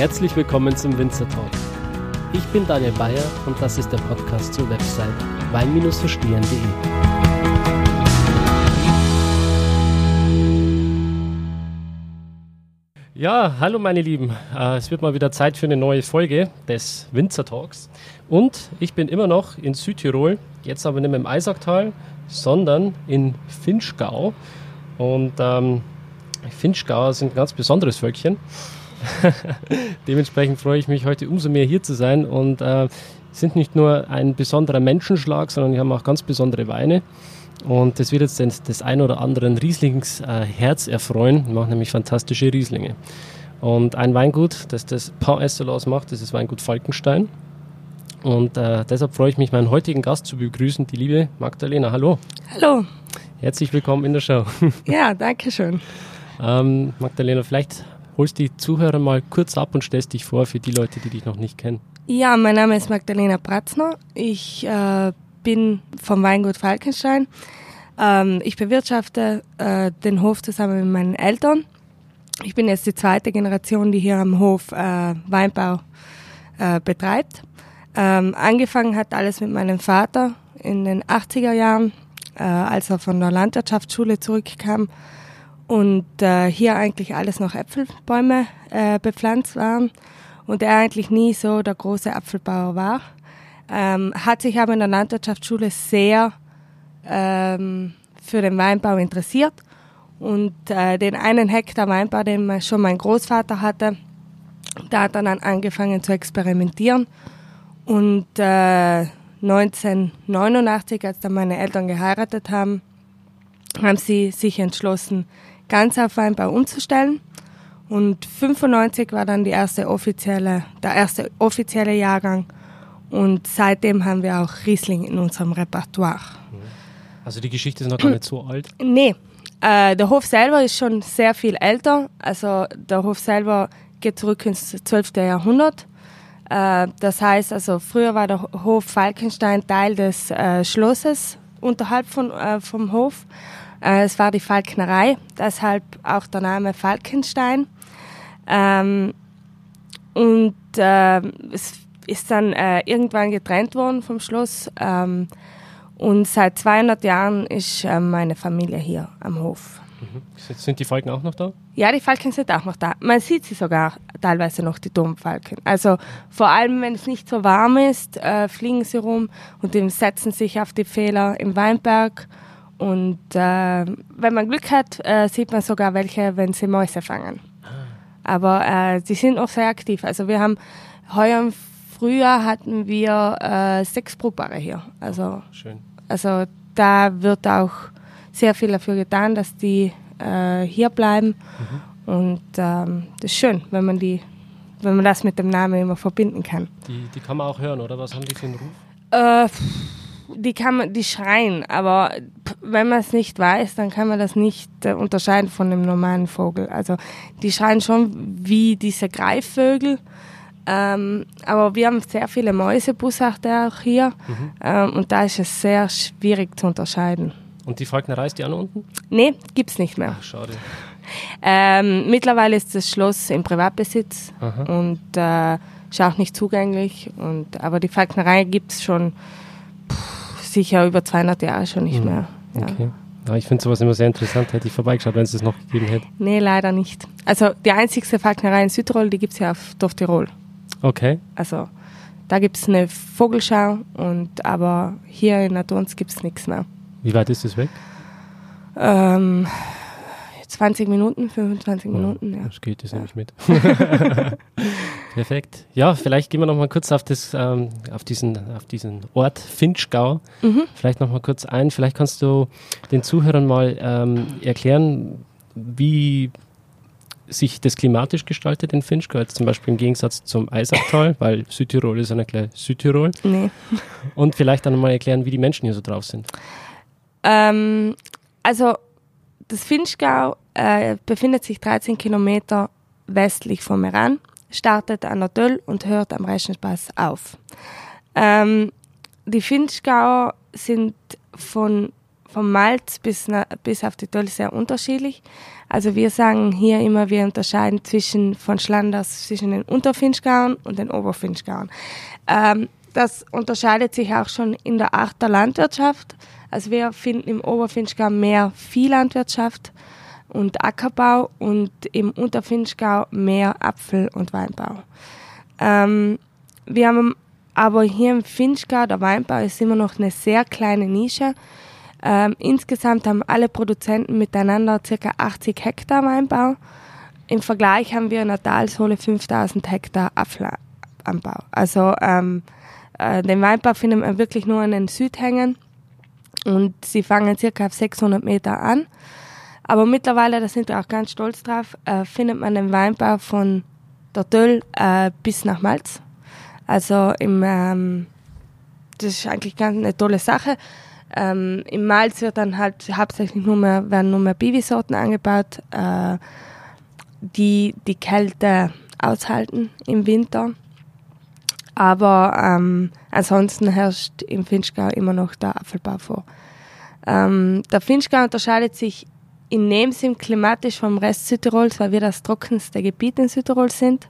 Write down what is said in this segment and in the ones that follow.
Herzlich willkommen zum Winzer Talk. Ich bin Daniel Bayer und das ist der Podcast zur Website wein-verstehen.de. Ja, hallo meine Lieben. Äh, es wird mal wieder Zeit für eine neue Folge des Winzer Talks. Und ich bin immer noch in Südtirol, jetzt aber nicht mehr im Eisacktal, sondern in Finchgau. Und ähm, Finchgauer sind ein ganz besonderes Völkchen. Dementsprechend freue ich mich heute umso mehr hier zu sein und äh, sind nicht nur ein besonderer Menschenschlag, sondern wir haben auch ganz besondere Weine. Und das wird jetzt das, das ein oder anderen Rieslings äh, Herz erfreuen. Wir machen nämlich fantastische Rieslinge. Und ein Weingut, das das Pain Excellence macht, das ist Weingut Falkenstein. Und äh, deshalb freue ich mich, meinen heutigen Gast zu begrüßen, die liebe Magdalena. Hallo. Hallo. Herzlich willkommen in der Show. Ja, danke schön. ähm, Magdalena, vielleicht holst die Zuhörer mal kurz ab und stellst dich vor für die Leute, die dich noch nicht kennen. Ja, mein Name ist Magdalena Pratzner. Ich äh, bin vom Weingut Falkenstein. Ähm, ich bewirtschafte äh, den Hof zusammen mit meinen Eltern. Ich bin jetzt die zweite Generation, die hier am Hof äh, Weinbau äh, betreibt. Ähm, angefangen hat alles mit meinem Vater in den 80er Jahren, äh, als er von der Landwirtschaftsschule zurückkam und äh, hier eigentlich alles noch Äpfelbäume äh, bepflanzt waren und er eigentlich nie so der große Apfelbauer war. Ähm, hat sich aber in der Landwirtschaftsschule sehr ähm, für den Weinbau interessiert und äh, den einen Hektar Weinbau, den schon mein Großvater hatte, da hat er dann angefangen zu experimentieren und äh, 1989, als dann meine Eltern geheiratet haben, haben sie sich entschlossen, ganz auf Weinbau umzustellen. Und 95 war dann die erste offizielle, der erste offizielle Jahrgang. Und seitdem haben wir auch Riesling in unserem Repertoire. Also die Geschichte ist noch gar nicht so alt? Nee, äh, der Hof selber ist schon sehr viel älter. Also der Hof selber geht zurück ins 12. Jahrhundert. Äh, das heißt, also früher war der Hof Falkenstein Teil des äh, Schlosses unterhalb von, äh, vom Hof. Äh, es war die Falknerei, deshalb auch der Name Falkenstein. Ähm, und äh, es ist dann äh, irgendwann getrennt worden vom Schloss. Ähm, und seit 200 Jahren ist äh, meine Familie hier am Hof. Mhm. Sind die Falken auch noch da? Ja, die Falken sind auch noch da. Man sieht sie sogar teilweise noch, die Domfalken. Also vor allem, wenn es nicht so warm ist, äh, fliegen sie rum und setzen sich auf die Fehler im Weinberg. Und äh, wenn man Glück hat, äh, sieht man sogar welche, wenn sie Mäuse fangen. Aber äh, die sind auch sehr aktiv. Also wir haben heuer im Frühjahr hatten wir äh, sechs Brutpaare hier. Also, Schön. also da wird auch sehr viel dafür getan, dass die äh, hier bleiben. Und ähm, das ist schön, wenn man die, wenn man das mit dem Namen immer verbinden kann. Die, die kann man auch hören, oder? Was haben die für einen Ruf? Die kann man, die schreien, aber wenn man es nicht weiß, dann kann man das nicht äh, unterscheiden von einem normalen Vogel. Also die schreien schon wie diese Greifvögel. Ähm, aber wir haben sehr viele Mäusebusachte auch hier ähm, und da ist es sehr schwierig zu unterscheiden. Und die Falknerei ist die auch noch unten? Nee, gibt's nicht mehr. Ach, schade. Ähm, mittlerweile ist das Schloss im Privatbesitz Aha. und äh, ist auch nicht zugänglich. Und, aber die Falknerei gibt's schon pff, sicher über 200 Jahre schon nicht mehr. Ja. Okay. Ja, ich finde sowas immer sehr interessant. Hätte ich vorbeigeschaut, wenn es das noch gegeben hätte. Nee, leider nicht. Also die einzigste Falknerei in Südtirol, die gibt's ja auf Dorf Tirol. Okay. Also da gibt's eine Vogelschau, und, aber hier in Adons gibt's nichts mehr. Wie weit ist das weg? Ähm, 20 Minuten, 25 Minuten, ja. Das geht, das nehme ich mit. Perfekt. Ja, vielleicht gehen wir noch mal kurz auf, das, ähm, auf, diesen, auf diesen Ort Finchgau. Mhm. Vielleicht noch mal kurz ein. Vielleicht kannst du den Zuhörern mal ähm, erklären, wie sich das klimatisch gestaltet in Finchgau, jetzt zum Beispiel im Gegensatz zum Eisacktal, weil Südtirol ist ja nicht gleich Südtirol. Nee. Und vielleicht dann mal erklären, wie die Menschen hier so drauf sind. Ähm, also das Finchgau äh, befindet sich 13 Kilometer westlich von Meran, startet an der Döll und hört am Reschenpass auf. Ähm, die Finchgauer sind von vom Malz bis, bis auf die Toll sehr unterschiedlich. Also wir sagen hier immer, wir unterscheiden zwischen von Schlanders zwischen den Unterfinchgauern und den Oberfinchgauern. Ähm, das unterscheidet sich auch schon in der Art der Landwirtschaft. Also wir finden im Oberfinchgau mehr Viehlandwirtschaft und Ackerbau und im Unterfinchgau mehr Apfel- und Weinbau. Ähm, wir haben aber hier im Finchgau, der Weinbau ist immer noch eine sehr kleine Nische. Ähm, insgesamt haben alle Produzenten miteinander ca. 80 Hektar Weinbau. Im Vergleich haben wir in der Talsohle 5000 Hektar Apfelanbau. Also ähm, äh, den Weinbau findet man wirklich nur an den Südhängen und sie fangen circa auf 600 Meter an. Aber mittlerweile, da sind wir auch ganz stolz drauf, äh, findet man den Weinbau von der Döll äh, bis nach Malz. Also im, ähm, das ist eigentlich ganz eine tolle Sache. Ähm, Im Malz wird dann halt hauptsächlich nur mehr, werden nur mehr Bibisorten angebaut, äh, die die Kälte aushalten im Winter. Aber ähm, ansonsten herrscht im Finchgau immer noch der Apfelbau vor. Ähm, der Finchgau unterscheidet sich in dem Sinn klimatisch vom Rest Südtirols, weil wir das trockenste Gebiet in Südtirol sind.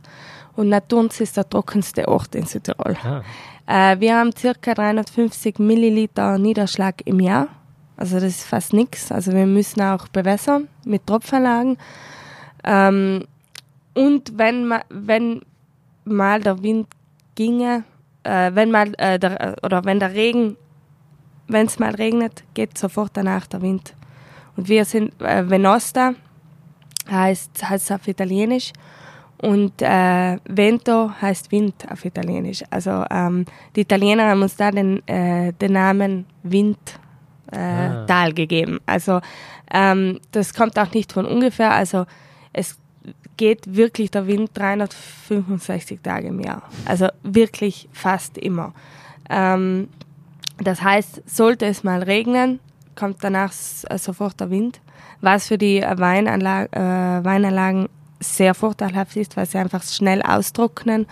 Und Naturns ist der trockenste Ort in Südtirol. Ah. Äh, wir haben circa 350 Milliliter Niederschlag im Jahr. Also das ist fast nichts. Also wir müssen auch bewässern mit Tropfanlagen. Ähm, und wenn, ma, wenn mal der Wind ginge, äh, wenn mal äh, der, oder wenn der Regen, wenn es mal regnet, geht sofort danach der Wind. Und wir sind äh, Venosta, heißt heißt auf Italienisch und äh, Vento heißt Wind auf Italienisch. Also ähm, die Italiener haben uns da den, äh, den Namen Windtal äh, ah. gegeben. Also ähm, das kommt auch nicht von ungefähr. Also es geht wirklich der Wind 365 Tage im Jahr. Also wirklich fast immer. Ähm, das heißt, sollte es mal regnen, kommt danach sofort der Wind, was für die Weinanla äh, Weinanlagen sehr vorteilhaft ist, weil sie einfach schnell austrocknen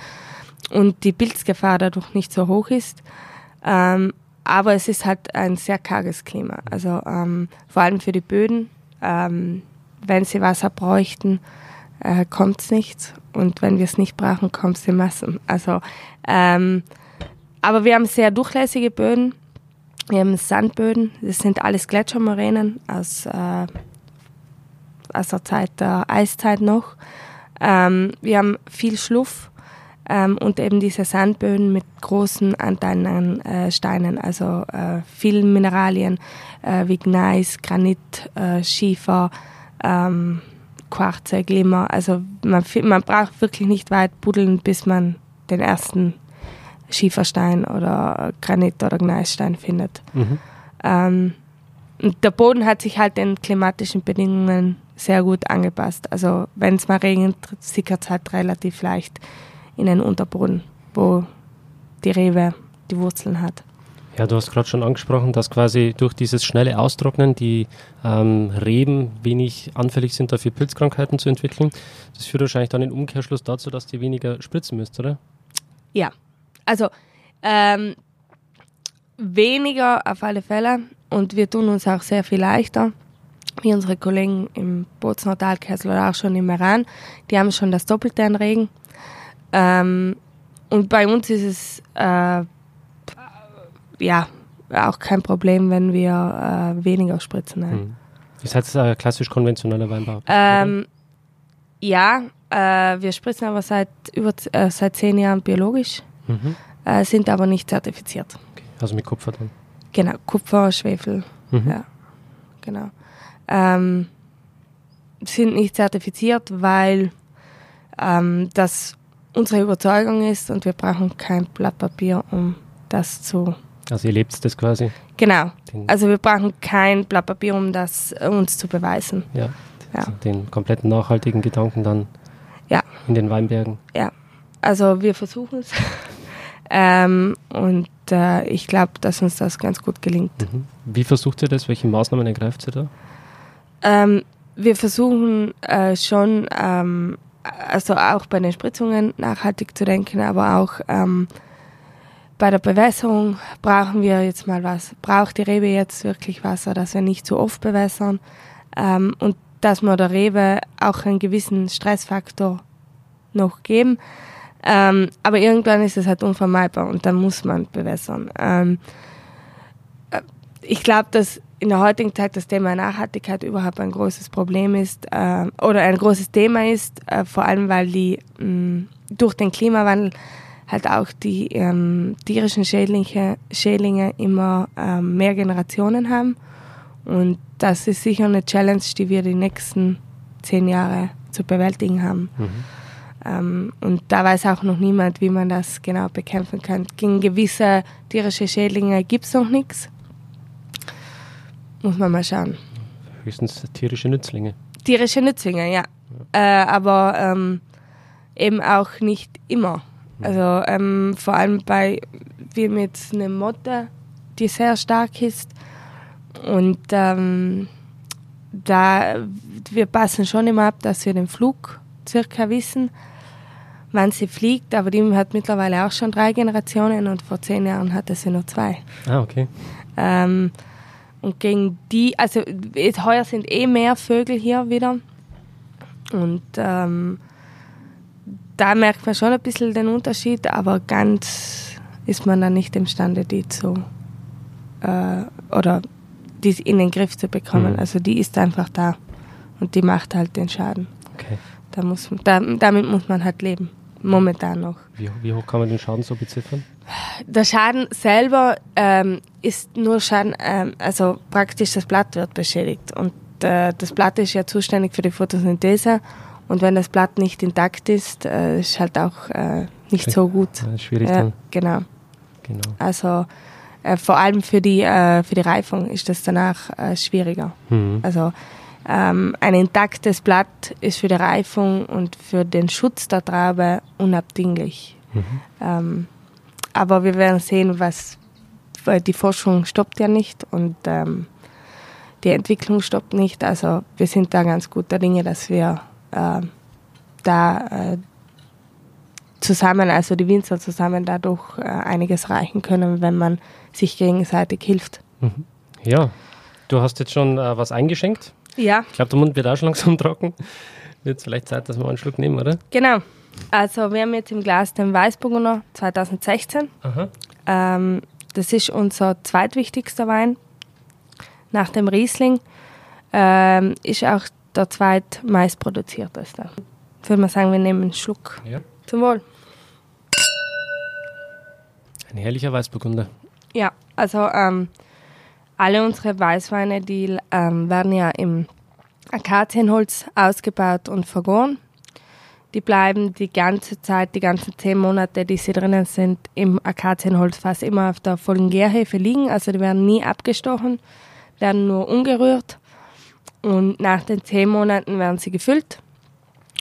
und die Pilzgefahr dadurch nicht so hoch ist. Ähm, aber es ist halt ein sehr karges Klima. Also ähm, vor allem für die Böden, ähm, wenn sie Wasser bräuchten, äh, kommt es nicht. Und wenn wir es nicht brauchen, kommt es in Massen. Also, ähm, aber wir haben sehr durchlässige Böden. Wir haben Sandböden. Das sind alles Gletschermoränen aus äh, aus der Zeit der Eiszeit noch. Ähm, wir haben viel Schluff ähm, und eben diese Sandböden mit großen Anteilen an äh, Steinen, also äh, vielen Mineralien äh, wie Gneis, Granit, äh, Schiefer, ähm, Quarze, Glimmer. Also man, man braucht wirklich nicht weit buddeln, bis man den ersten Schieferstein oder Granit oder Gneisstein findet. Mhm. Ähm, der Boden hat sich halt den klimatischen Bedingungen sehr gut angepasst. Also wenn es mal regnet, sickert es halt relativ leicht in den Unterboden, wo die Rebe die Wurzeln hat. Ja, du hast gerade schon angesprochen, dass quasi durch dieses schnelle Austrocknen die ähm, Reben wenig anfällig sind, dafür Pilzkrankheiten zu entwickeln. Das führt wahrscheinlich dann im Umkehrschluss dazu, dass die weniger spritzen müsst, oder? Ja, also ähm, weniger auf alle Fälle und wir tun uns auch sehr viel leichter wie unsere Kollegen im Bozner Talkessel oder auch schon im Iran, die haben schon das Doppelte an Regen. Ähm, und bei uns ist es äh, ja auch kein Problem, wenn wir äh, weniger spritzen. Hm. Ist das äh, klassisch konventioneller Weinbau? Ähm, ja, äh, wir spritzen aber seit über äh, seit zehn Jahren biologisch, mhm. Äh, sind aber nicht zertifiziert. Okay. Also mit Kupfer dann? Genau, Kupfer, Schwefel, mhm. ja, genau ähm, sind nicht zertifiziert, weil ähm, das unsere Überzeugung ist und wir brauchen kein Blatt Papier, um das zu. Also ihr lebt das quasi? Genau. also wir brauchen kein Blatt Papier, um das uns zu beweisen. Ja. ja. Den kompletten nachhaltigen Gedanken dann ja. in den Weinbergen. Ja. Also wir versuchen es. ähm, und äh, ich glaube, dass uns das ganz gut gelingt. Mhm. Wie versucht ihr das? Welche Maßnahmen ergreift ihr da? Ähm, wir versuchen äh, schon, ähm, also auch bei den Spritzungen nachhaltig zu denken, aber auch ähm, bei der Bewässerung brauchen wir jetzt mal was. Braucht die Rebe jetzt wirklich Wasser, dass wir nicht zu oft bewässern ähm, und dass wir der Rebe auch einen gewissen Stressfaktor noch geben. Ähm, aber irgendwann ist es halt unvermeidbar und dann muss man bewässern. Ähm, äh, ich glaube, dass in der heutigen Zeit das Thema Nachhaltigkeit überhaupt ein großes Problem ist äh, oder ein großes Thema ist, äh, vor allem weil die mh, durch den Klimawandel halt auch die ähm, tierischen Schädlinge, Schädlinge immer ähm, mehr Generationen haben. Und das ist sicher eine Challenge, die wir die nächsten zehn Jahre zu bewältigen haben. Mhm. Ähm, und da weiß auch noch niemand, wie man das genau bekämpfen kann. Gegen gewisse tierische Schädlinge gibt es noch nichts. Muss man mal schauen. Höchstens tierische Nützlinge. Tierische Nützlinge, ja. ja. Äh, aber ähm, eben auch nicht immer. Also ähm, vor allem bei, wir haben jetzt eine Motte, die sehr stark ist. Und ähm, da, wir passen schon immer ab, dass wir den Flug circa wissen, wann sie fliegt. Aber die hat mittlerweile auch schon drei Generationen und vor zehn Jahren hatte sie nur zwei. Ah, okay. Ähm, und gegen die, also heuer sind eh mehr Vögel hier wieder. Und ähm, da merkt man schon ein bisschen den Unterschied, aber ganz ist man dann nicht imstande, die zu äh, oder die in den Griff zu bekommen. Mhm. Also die ist einfach da und die macht halt den Schaden. Okay. Da muss, da, damit muss man halt leben, momentan noch. Wie, wie, hoch kann man den Schaden so beziffern? Der Schaden selber ähm, ist nur Schaden, ähm, also praktisch das Blatt wird beschädigt und äh, das Blatt ist ja zuständig für die Photosynthese und wenn das Blatt nicht intakt ist, äh, ist halt auch äh, nicht so gut. Ja, schwierig ja, dann. Genau. genau. Also äh, vor allem für die, äh, für die Reifung ist das danach äh, schwieriger. Mhm. Also ähm, ein intaktes Blatt ist für die Reifung und für den Schutz der Traube unabdinglich. Mhm. Ähm, aber wir werden sehen, was weil die Forschung stoppt ja nicht und ähm, die Entwicklung stoppt nicht. Also wir sind da ganz guter Dinge, dass wir äh, da äh, zusammen, also die Winzer zusammen dadurch äh, einiges erreichen können, wenn man sich gegenseitig hilft. Mhm. Ja, du hast jetzt schon äh, was eingeschenkt. Ja. Ich glaube, der Mund wird auch schon langsam trocken. Wird vielleicht Zeit, dass wir einen Schluck nehmen, oder? Genau. Also wir haben jetzt im Glas den Weißburgunder 2016. Ähm, das ist unser zweitwichtigster Wein nach dem Riesling. Ähm, ist auch der zweitmeistproduzierteste. Ich würde mal sagen, wir nehmen einen Schluck. Ja. Zum Wohl. Ein herrlicher Weißburgunder. Ja, also ähm, alle unsere Weißweine, die ähm, werden ja im Akazienholz ausgebaut und vergoren. Die bleiben die ganze Zeit, die ganzen zehn Monate, die sie drinnen sind, im Akazienholz fast immer auf der vollen Gärhefe liegen. Also die werden nie abgestochen, werden nur umgerührt. Und nach den zehn Monaten werden sie gefüllt.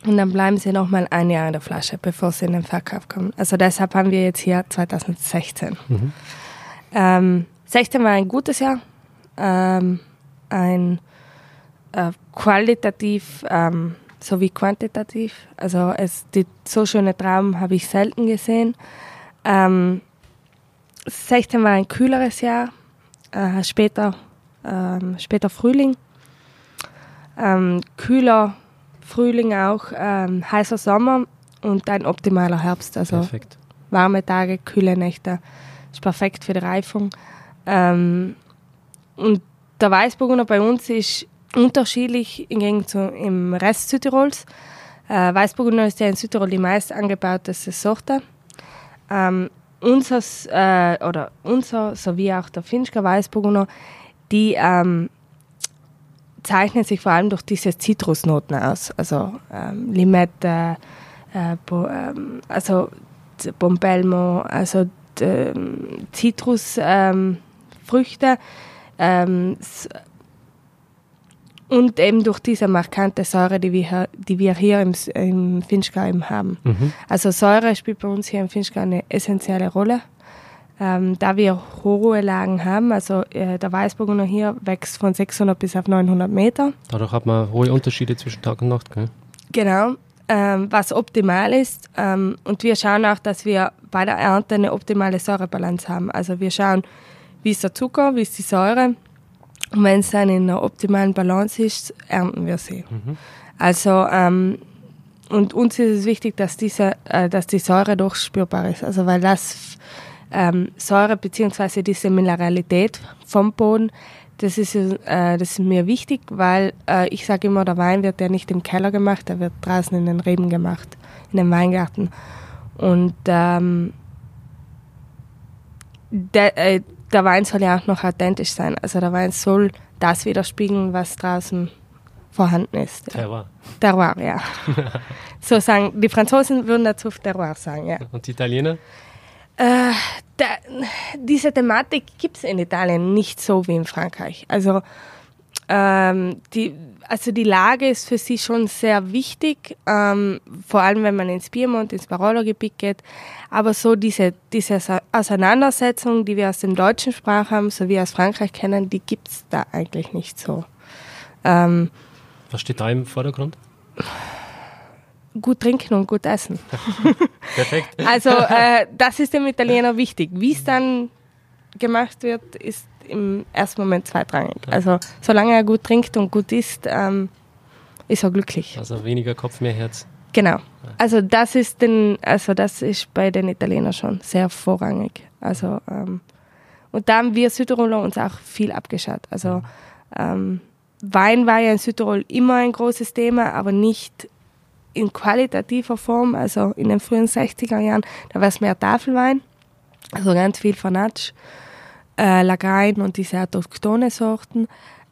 Und dann bleiben sie nochmal ein Jahr in der Flasche, bevor sie in den Verkauf kommen. Also deshalb haben wir jetzt hier 2016. Mhm. Ähm, 16 war ein gutes Jahr. Ähm, ein äh, qualitativ ähm, sowie quantitativ. Also es, die, so schöne Trauben habe ich selten gesehen. Ähm, 16 war ein kühleres Jahr, äh, später, ähm, später Frühling ähm, kühler Frühling auch, ähm, heißer Sommer und ein optimaler Herbst. Also Perfekt. warme Tage, kühle Nächte. Ist perfekt für die Reifung. Ähm, und der Weißburgunder bei uns ist unterschiedlich im Gegensatz im Rest Südtirols. Äh, Weißburgunder ist ja in Südtirol die meist angebauteste Sorte. Ähm, unser, äh, oder unser sowie auch der Finchker Weißburgunder, die ähm, zeichnet sich vor allem durch diese Zitrusnoten aus. Also ähm, Limette, äh, Bo, ähm, also Bombelmo, also ähm, Zitrusfrüchte. Ähm, und eben durch diese markante Säure, die wir, die wir hier im, im Finchgau eben haben. Mhm. Also Säure spielt bei uns hier im Finchgau eine essentielle Rolle. Ähm, da wir hohe Lagen haben, also äh, der Weißburgunder hier wächst von 600 bis auf 900 Meter. Dadurch hat man hohe Unterschiede zwischen Tag und Nacht, gell? Genau, ähm, was optimal ist. Ähm, und wir schauen auch, dass wir bei der Ernte eine optimale Säurebalance haben. Also wir schauen, wie ist der Zucker, wie ist die Säure. Und wenn es dann in einer optimalen Balance ist, ernten wir sie. Mhm. Also ähm, und uns ist es wichtig, dass diese, äh, dass die Säure doch spürbar ist. Also weil das ähm, Säure beziehungsweise diese Mineralität vom Boden, das ist, äh, das ist mir wichtig, weil äh, ich sage immer, der Wein wird ja nicht im Keller gemacht, der wird draußen in den Reben gemacht, in dem Weingarten. Und ähm, der, äh, der Wein soll ja auch noch authentisch sein. Also der Wein soll das widerspiegeln, was draußen vorhanden ist. Terroir. Terroir, ja. so sagen, die Franzosen würden dazu Terroir sagen, ja. Und die Italiener? Äh, da, diese Thematik gibt es in Italien nicht so wie in Frankreich. Also, ähm, die, also die Lage ist für sie schon sehr wichtig, ähm, vor allem wenn man ins Piemont, ins Barolo-Gebiet geht. Aber so diese, diese Auseinandersetzung, die wir aus dem deutschen Sprach haben, so wie aus Frankreich kennen, die gibt es da eigentlich nicht so. Ähm, Was steht da im Vordergrund? Gut trinken und gut essen. Perfekt. Also äh, das ist dem Italiener wichtig. Wie es dann gemacht wird, ist im ersten Moment zweitrangig. Also solange er gut trinkt und gut isst, ähm, ist er glücklich. Also weniger Kopf, mehr Herz. Genau. Also das ist den, also das ist bei den Italienern schon sehr vorrangig. Also ähm, und da haben wir Südtiroler uns auch viel abgeschaut. Also ähm, Wein war ja in Südtirol immer ein großes Thema, aber nicht in qualitativer Form, also in den frühen 60er Jahren, da war es mehr Tafelwein, also ganz viel Fanatsch, äh, Lagrein und diese autochtone Sorten.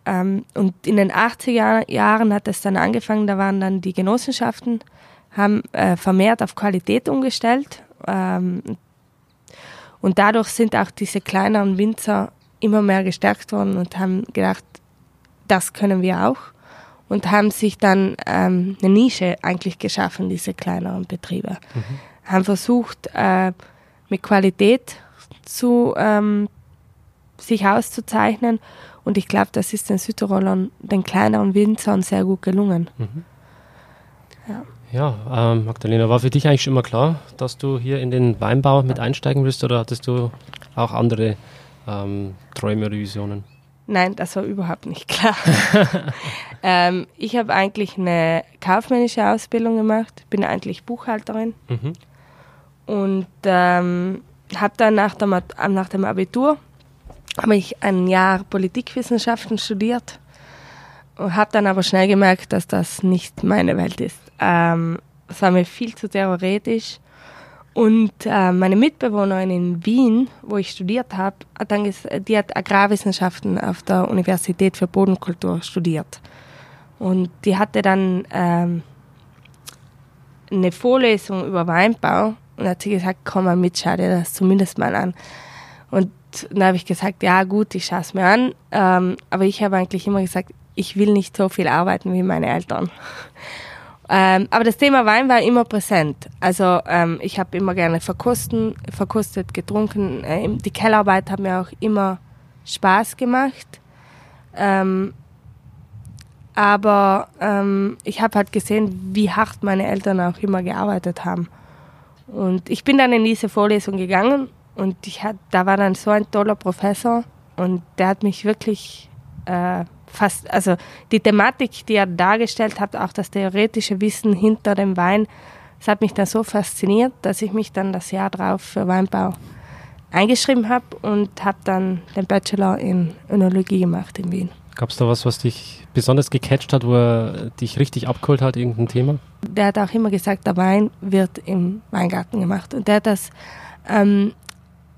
Ähm, und in den 80er Jahren hat es dann angefangen, da waren dann die Genossenschaften, haben äh, vermehrt auf Qualität umgestellt. Ähm, und dadurch sind auch diese kleineren Winzer immer mehr gestärkt worden und haben gedacht, das können wir auch und haben sich dann ähm, eine Nische eigentlich geschaffen, diese kleineren Betriebe. Mhm. Haben versucht, äh, mit Qualität zu ähm, sich auszuzeichnen und ich glaube, das ist den Südtirolern, den kleineren Winzern sehr gut gelungen. Mhm. Ja. Ja, ähm, Magdalena, war für dich eigentlich schon immer klar, dass du hier in den Weinbau mit einsteigen willst oder hattest du auch andere ähm, Träume oder Visionen? Nein, das war überhaupt nicht klar. ähm, ich habe eigentlich eine kaufmännische Ausbildung gemacht, bin eigentlich Buchhalterin mhm. und ähm, habe dann nach, der, nach dem Abitur habe ich ein Jahr Politikwissenschaften studiert und habe dann aber schnell gemerkt, dass das nicht meine Welt ist. Ähm, es war mir viel zu theoretisch und äh, meine Mitbewohnerin in Wien, wo ich studiert habe, die hat Agrarwissenschaften auf der Universität für Bodenkultur studiert. Und die hatte dann ähm, eine Vorlesung über Weinbau und hat sie gesagt, komm mal mit, schau dir das zumindest mal an. Und dann habe ich gesagt, ja gut, ich schaue es mir an. Ähm, aber ich habe eigentlich immer gesagt, ich will nicht so viel arbeiten wie meine Eltern. Ähm, aber das Thema Wein war immer präsent. Also ähm, ich habe immer gerne verkosten, verkostet, getrunken. Ähm, die Kellerarbeit hat mir auch immer Spaß gemacht. Ähm, aber ähm, ich habe halt gesehen, wie hart meine Eltern auch immer gearbeitet haben. Und ich bin dann in diese Vorlesung gegangen und ich hat, da war dann so ein toller Professor und der hat mich wirklich äh, fast, also die Thematik, die er dargestellt hat, auch das theoretische Wissen hinter dem Wein, das hat mich dann so fasziniert, dass ich mich dann das Jahr drauf für Weinbau eingeschrieben habe und habe dann den Bachelor in Önologie gemacht in Wien. Gab es da was, was dich besonders gecatcht hat, wo er dich richtig abgeholt hat, irgendein Thema? Der hat auch immer gesagt, der Wein wird im Weingarten gemacht. Und der hat das ähm,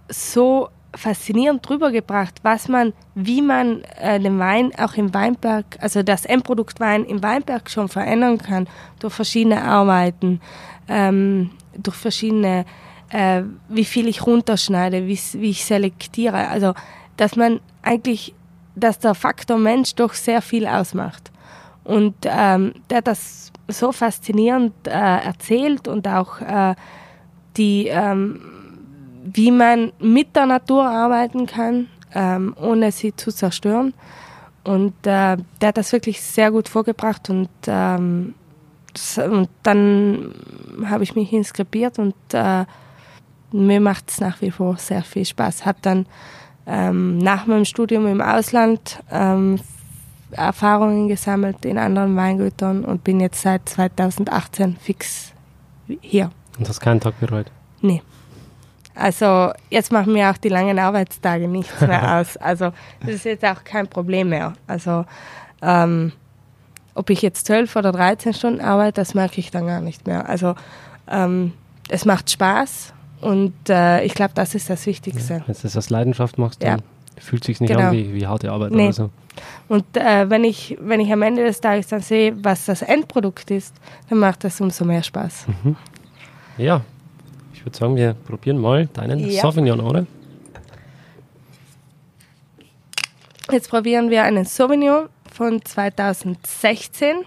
so faszinierend drüber gebracht, was man, wie man äh, den Wein auch im Weinberg, also das Endprodukt Wein im Weinberg schon verändern kann durch verschiedene Arbeiten, ähm, durch verschiedene, äh, wie viel ich runterschneide, wie, wie ich selektiere. Also, dass man eigentlich, dass der Faktor Mensch doch sehr viel ausmacht. Und ähm, der hat das so faszinierend äh, erzählt und auch äh, die ähm, wie man mit der Natur arbeiten kann, ähm, ohne sie zu zerstören. Und äh, der hat das wirklich sehr gut vorgebracht und, ähm, und dann habe ich mich inskribiert und äh, mir macht es nach wie vor sehr viel Spaß. Habe dann ähm, nach meinem Studium im Ausland ähm, Erfahrungen gesammelt in anderen Weingütern und bin jetzt seit 2018 fix hier. Und hast keinen Tag bereut? Nee. Also jetzt machen mir auch die langen Arbeitstage nichts mehr aus. Also das ist jetzt auch kein Problem mehr. Also ähm, ob ich jetzt zwölf oder 13 Stunden arbeite, das merke ich dann gar nicht mehr. Also ähm, es macht Spaß und äh, ich glaube, das ist das Wichtigste. Ja, wenn du das aus Leidenschaft machst, dann ja. fühlt sich nicht genau. an wie, wie harte Arbeit nee. oder so. Und äh, wenn, ich, wenn ich am Ende des Tages dann sehe, was das Endprodukt ist, dann macht das umso mehr Spaß. Mhm. Ja, ich würde sagen, wir probieren mal deinen ja. Sauvignon, oder? Jetzt probieren wir einen Sauvignon von 2016.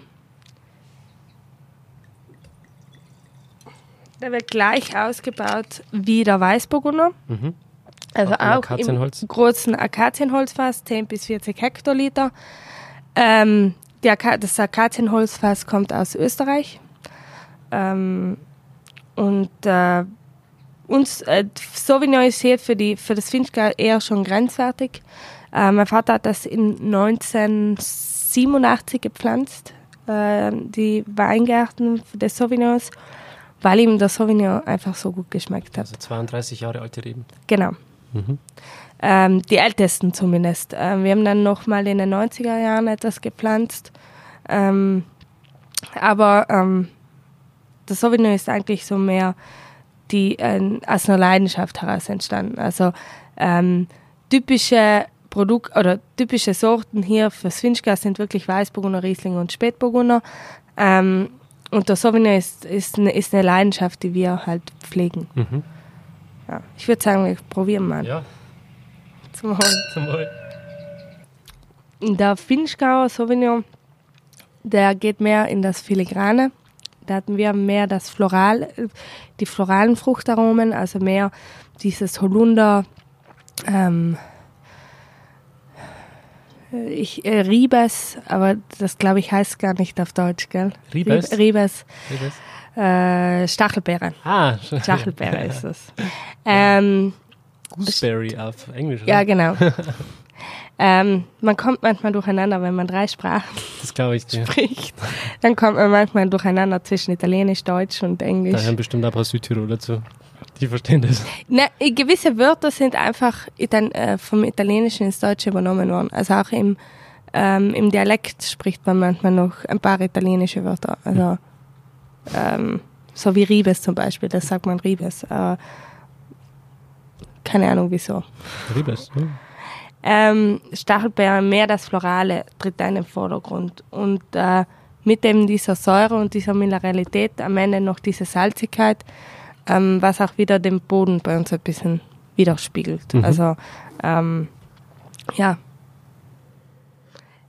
Der wird gleich ausgebaut wie der Weißburgunder. Mhm. Also auch, auch im großen Akazienholzfass, 10 bis 40 Hektoliter. Ähm, Ak das Akazienholzfass kommt aus Österreich. Ähm, und äh, uns, äh, Sauvignon ist hier für, die, für das Finchgau eher schon grenzwertig. Äh, mein Vater hat das in 1987 gepflanzt, äh, die Weingärten des Sauvignons, weil ihm der Sauvignon einfach so gut geschmeckt hat. Also 32 Jahre alte Reben. Genau. Mhm. Ähm, die ältesten zumindest. Ähm, wir haben dann nochmal in den 90er Jahren etwas gepflanzt. Ähm, aber ähm, der Sauvignon ist eigentlich so mehr die äh, aus einer Leidenschaft heraus entstanden. Also ähm, typische Produkt oder typische Sorten hier für Swinchka sind wirklich Weißburgunder, Riesling und Spätburgunder. Ähm, und der Sauvignon ist, ist, eine, ist eine Leidenschaft, die wir halt pflegen. Mhm. Ja, ich würde sagen, wir probieren mal. Ja. Zum Wohl. Zum Wohl. Der Finchgauer Sauvignon, der geht mehr in das Filigrane. Da hatten wir mehr das Floral, die floralen Fruchtaromen, also mehr dieses Holunder, ähm, ich, äh, Ribes, aber das glaube ich heißt gar nicht auf Deutsch, gell? Ribes? Ribes. Ribes. Äh, Stachelbeere. Ah, Stachelbeere ist das. Ähm, Gooseberry auf Englisch. Oder? Ja, genau. ähm, man kommt manchmal durcheinander, wenn man drei Sprachen spricht. Dann kommt man manchmal durcheinander zwischen Italienisch, Deutsch und Englisch. Da hören bestimmt ein paar Südtiroler zu. Die verstehen das. Ne, gewisse Wörter sind einfach äh, vom Italienischen ins Deutsche übernommen worden. Also auch im, ähm, im Dialekt spricht man manchmal noch ein paar italienische Wörter. Also ähm, so wie Ribes zum Beispiel, das sagt man Ribes. Äh, keine Ahnung wieso. Ribes, ne? Ähm, Stachelbeeren, mehr das Florale tritt da in den Vordergrund. Und äh, mit eben dieser Säure und dieser Mineralität am Ende noch diese Salzigkeit ähm, was auch wieder den Boden bei uns ein bisschen widerspiegelt. Mhm. Also ähm, ja.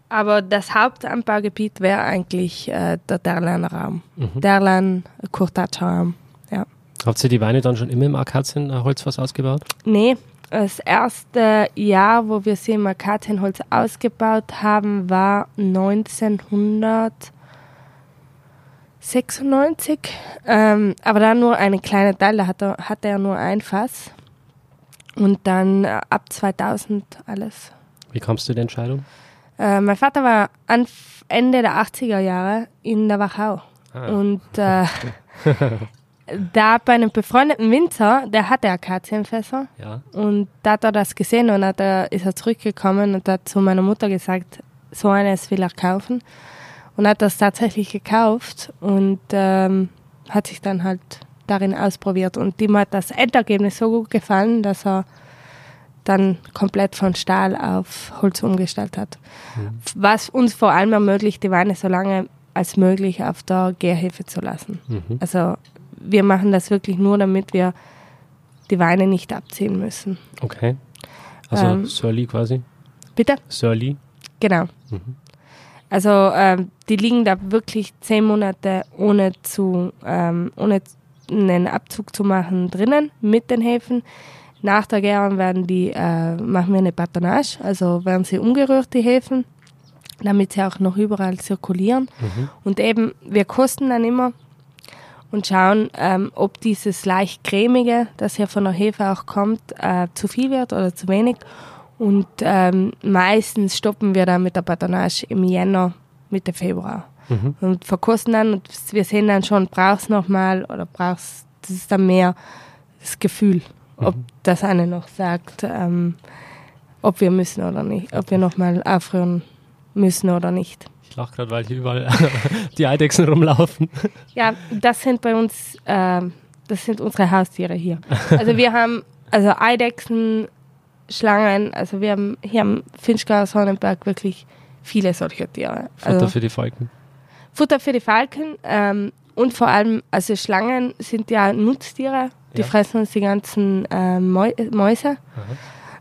Aber das Hauptanbaugebiet wäre eigentlich äh, der Derlaner Raum. Mhm. Derlan, Kurtatscher Raum. Ja. Habt ihr die Weine dann schon immer im Akazienholzfass ausgebaut? Nee, das erste Jahr, wo wir sie im Akazienholz ausgebaut haben, war 1900. 96, ähm, aber dann nur einen kleinen Teil, da hatte, hatte er nur ein Fass. Und dann äh, ab 2000 alles. Wie kamst du der Entscheidung? Äh, mein Vater war Ende der 80er Jahre in der Wachau. Ah. Und äh, da bei einem befreundeten Winzer, der hatte Akazienfässer. Ja. Und da hat er das gesehen und hat er, ist er zurückgekommen und hat zu meiner Mutter gesagt, so eines will er kaufen und hat das tatsächlich gekauft und ähm, hat sich dann halt darin ausprobiert. Und ihm hat das Endergebnis so gut gefallen, dass er dann komplett von Stahl auf Holz umgestellt hat. Mhm. Was uns vor allem ermöglicht, die Weine so lange als möglich auf der Gärhefe zu lassen. Mhm. Also wir machen das wirklich nur, damit wir die Weine nicht abziehen müssen. Okay. Also ähm, Surly quasi? Bitte? Surly? Genau. Mhm. Also ähm, die liegen da wirklich zehn Monate ohne zu ähm, ohne einen Abzug zu machen drinnen mit den Hefen. Nach der Gärung werden die äh, machen wir eine Batonnage, also werden sie umgerührt die Hefen, damit sie auch noch überall zirkulieren. Mhm. Und eben wir kosten dann immer und schauen, ähm, ob dieses leicht cremige, das hier von der Hefe auch kommt, äh, zu viel wird oder zu wenig. Und ähm, meistens stoppen wir dann mit der Batonage im Jänner, Mitte Februar. Mhm. Und verkosten dann und wir sehen dann schon, brauchst du nochmal oder brauchst, das ist dann mehr das Gefühl, ob mhm. das eine noch sagt, ähm, ob wir müssen oder nicht, ob wir nochmal aufrühren müssen oder nicht. Ich lache gerade, weil hier überall die Eidechsen rumlaufen. Ja, das sind bei uns, äh, das sind unsere Haustiere hier. Also wir haben also Eidechsen, Schlangen, also wir haben hier am Finchgau Sonnenberg wirklich viele solcher Tiere. Futter also, für die Falken. Futter für die Falken ähm, und vor allem, also Schlangen sind ja Nutztiere, die ja. fressen uns die ganzen äh, Mäuse.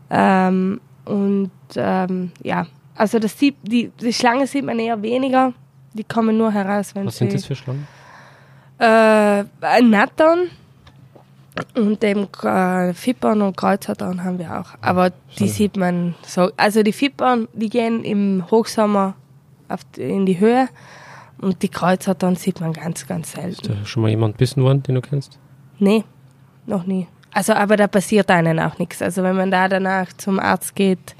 Ähm, und ähm, ja, also das sieht, die, die Schlange sieht man eher weniger. Die kommen nur heraus, wenn Was sie... sind das für Schlangen? Äh, ein Nattern und eben äh, Fippern und Kreuzertern haben wir auch. Aber die sieht man so. Also die Fippern, die gehen im Hochsommer auf, in die Höhe und die Kreuzertern sieht man ganz, ganz selten. Ist da schon mal jemand bissen worden, den du kennst? Nee, noch nie. Also, aber da passiert einem auch nichts. Also, wenn man da danach zum Arzt geht,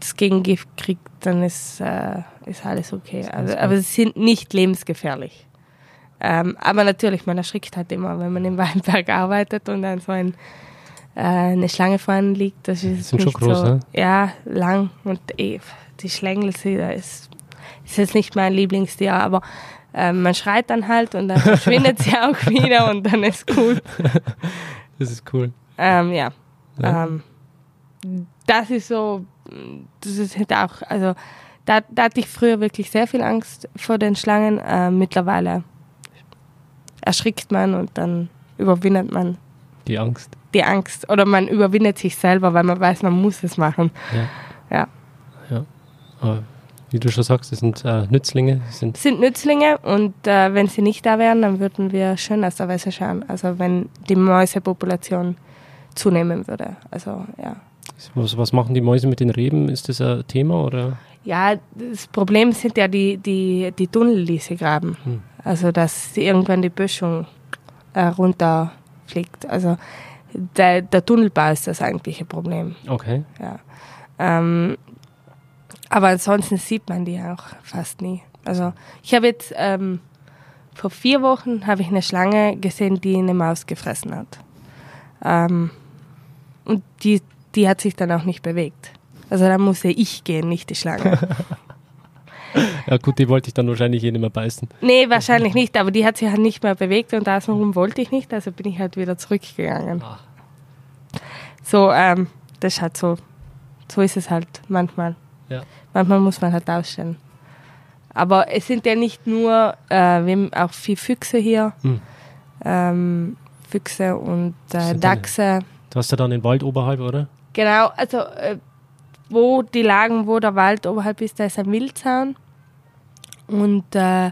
das Gegengift kriegt, dann ist, äh, ist alles okay. Also, aber sie sind nicht lebensgefährlich. Ähm, aber natürlich, man erschrickt halt immer, wenn man im Weinberg arbeitet und dann so ein, äh, eine Schlange vorne liegt. Das ist sind schon groß, so, ne? Ja, lang und eh, die Schlängel ist, ist jetzt nicht mein Lieblingstier, aber äh, man schreit dann halt und dann verschwindet sie auch wieder und dann ist cool. Das ist cool. Ähm, ja. ja. Ähm, das ist so, das ist halt auch, also da, da hatte ich früher wirklich sehr viel Angst vor den Schlangen. Äh, mittlerweile erschrickt man und dann überwindet man die Angst. Die Angst. Oder man überwindet sich selber, weil man weiß, man muss es machen. Ja. Ja. ja. Wie du schon sagst, das sind äh, Nützlinge. Sind, sind Nützlinge und äh, wenn sie nicht da wären, dann würden wir schön aus der Weise schauen. Also wenn die Mäusepopulation zunehmen würde. Also ja. Was, was machen die Mäuse mit den Reben? Ist das ein Thema oder? Ja, das Problem sind ja die, die, die Tunnel, die sie graben. Hm. Also dass irgendwann die Böschung äh, runterfliegt. Also der, der Tunnelbau ist das eigentliche Problem. Okay. Ja. Ähm, aber ansonsten sieht man die auch fast nie. Also ich habe jetzt ähm, vor vier Wochen habe ich eine Schlange gesehen, die eine Maus gefressen hat. Ähm, und die, die hat sich dann auch nicht bewegt. Also da musste ich gehen, nicht die Schlange. ja gut, die wollte ich dann wahrscheinlich eh nicht mehr beißen. Nee, wahrscheinlich nicht, aber die hat sich halt nicht mehr bewegt und außenrum wollte ich nicht, also bin ich halt wieder zurückgegangen. Ach. So, ähm, das ist halt so, so ist es halt manchmal. Ja. Manchmal muss man halt ausstellen. Aber es sind ja nicht nur, äh, wir haben auch viele Füchse hier. Hm. Ähm, Füchse und äh, Dachse. Du hast ja dann den Wald oberhalb, oder? Genau, also äh, wo die Lagen, wo der Wald oberhalb ist, da ist ein Wildzaun. Und äh,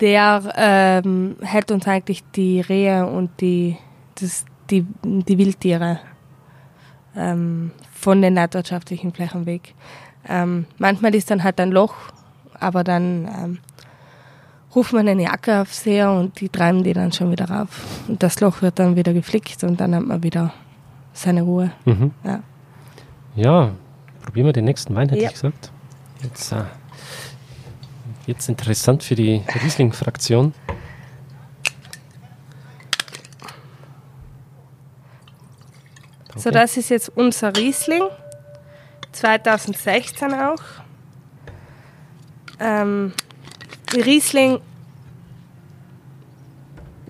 der ähm, hält uns eigentlich die Rehe und die, das, die, die Wildtiere ähm, von den landwirtschaftlichen Flächen weg. Ähm, manchmal ist dann halt ein Loch, aber dann ähm, ruft man eine Jacke aufs Seher und die treiben die dann schon wieder rauf. Und das Loch wird dann wieder geflickt und dann hat man wieder seine Ruhe. Mhm. Ja. ja, probieren wir den nächsten Wein, hätte ja. ich gesagt. Jetzt, äh, jetzt interessant für die Riesling-Fraktion. So, das ist jetzt unser Riesling. 2016 auch. Ähm, Riesling,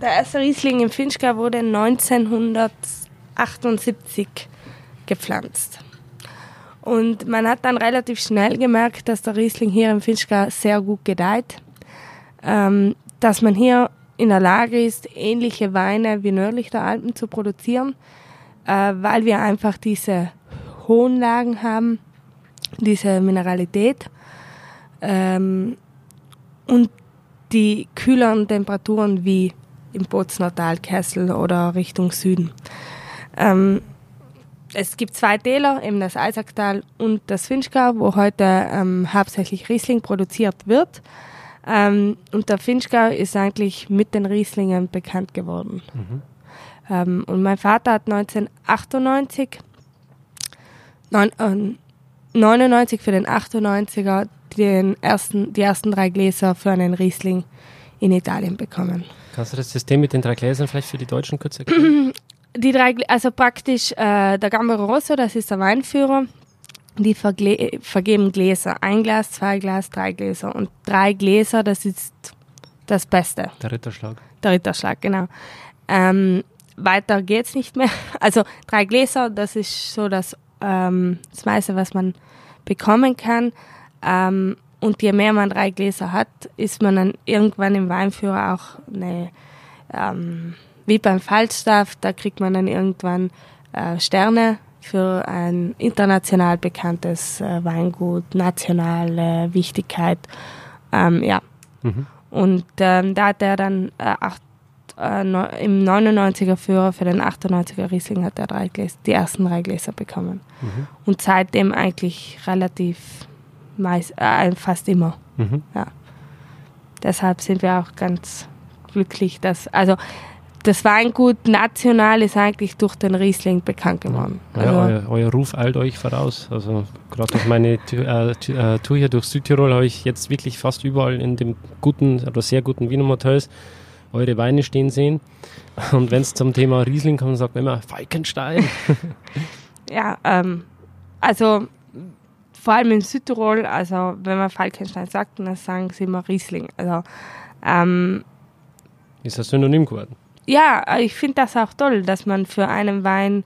der erste Riesling im Finchgau wurde 1978 gepflanzt. Und man hat dann relativ schnell gemerkt, dass der Riesling hier im Finchgau sehr gut gedeiht. Ähm, dass man hier in der Lage ist, ähnliche Weine wie nördlich der Alpen zu produzieren, äh, weil wir einfach diese hohen Lagen haben, diese Mineralität ähm, und die kühleren Temperaturen wie im Bozner Tal, Kessel oder Richtung Süden. Ähm, es gibt zwei Täler, eben das Eisacktal und das Finchgau, wo heute ähm, hauptsächlich Riesling produziert wird. Ähm, und der Finchgau ist eigentlich mit den Rieslingen bekannt geworden. Mhm. Ähm, und mein Vater hat 1998, neun, äh, 99 für den 98er den ersten, die ersten drei Gläser für einen Riesling in Italien bekommen. Kannst du das System mit den drei Gläsern vielleicht für die Deutschen kurz erklären? Die drei, also praktisch äh, der Gambero Rosso, das ist der Weinführer, die vergeben Gläser. Ein Glas, zwei Glas, drei Gläser. Und drei Gläser, das ist das Beste. Der Ritterschlag. Der Ritterschlag, genau. Ähm, weiter geht's nicht mehr. Also drei Gläser, das ist so das, ähm, das meiste, was man bekommen kann. Ähm, und je mehr man drei Gläser hat, ist man dann irgendwann im Weinführer auch eine, ähm, wie beim Falstaff, da kriegt man dann irgendwann äh, Sterne für ein international bekanntes äh, Weingut, nationale Wichtigkeit. Ähm, ja. Mhm. Und ähm, da hat er dann äh, acht, äh, im 99er Führer für den 98er Riesling hat er drei Gläser, die ersten drei Gläser bekommen. Mhm. Und seitdem eigentlich relativ meist, äh, fast immer. Mhm. Ja. Deshalb sind wir auch ganz glücklich, dass, also das Weingut national ist eigentlich durch den Riesling bekannt geworden. Ja, also euer, euer, Ruf eilt euch voraus. Also gerade durch meine äh, äh, Tour hier durch Südtirol habe ich jetzt wirklich fast überall in dem guten oder sehr guten Wiener Hotels eure Weine stehen sehen. Und wenn es zum Thema Riesling kommt, sagt man immer Falkenstein. ja, ähm, also vor allem in Südtirol, also wenn man Falkenstein sagt, dann sagen sie immer Riesling. Also, ähm, ist das Synonym geworden? Ja, ich finde das auch toll, dass man für einen Wein,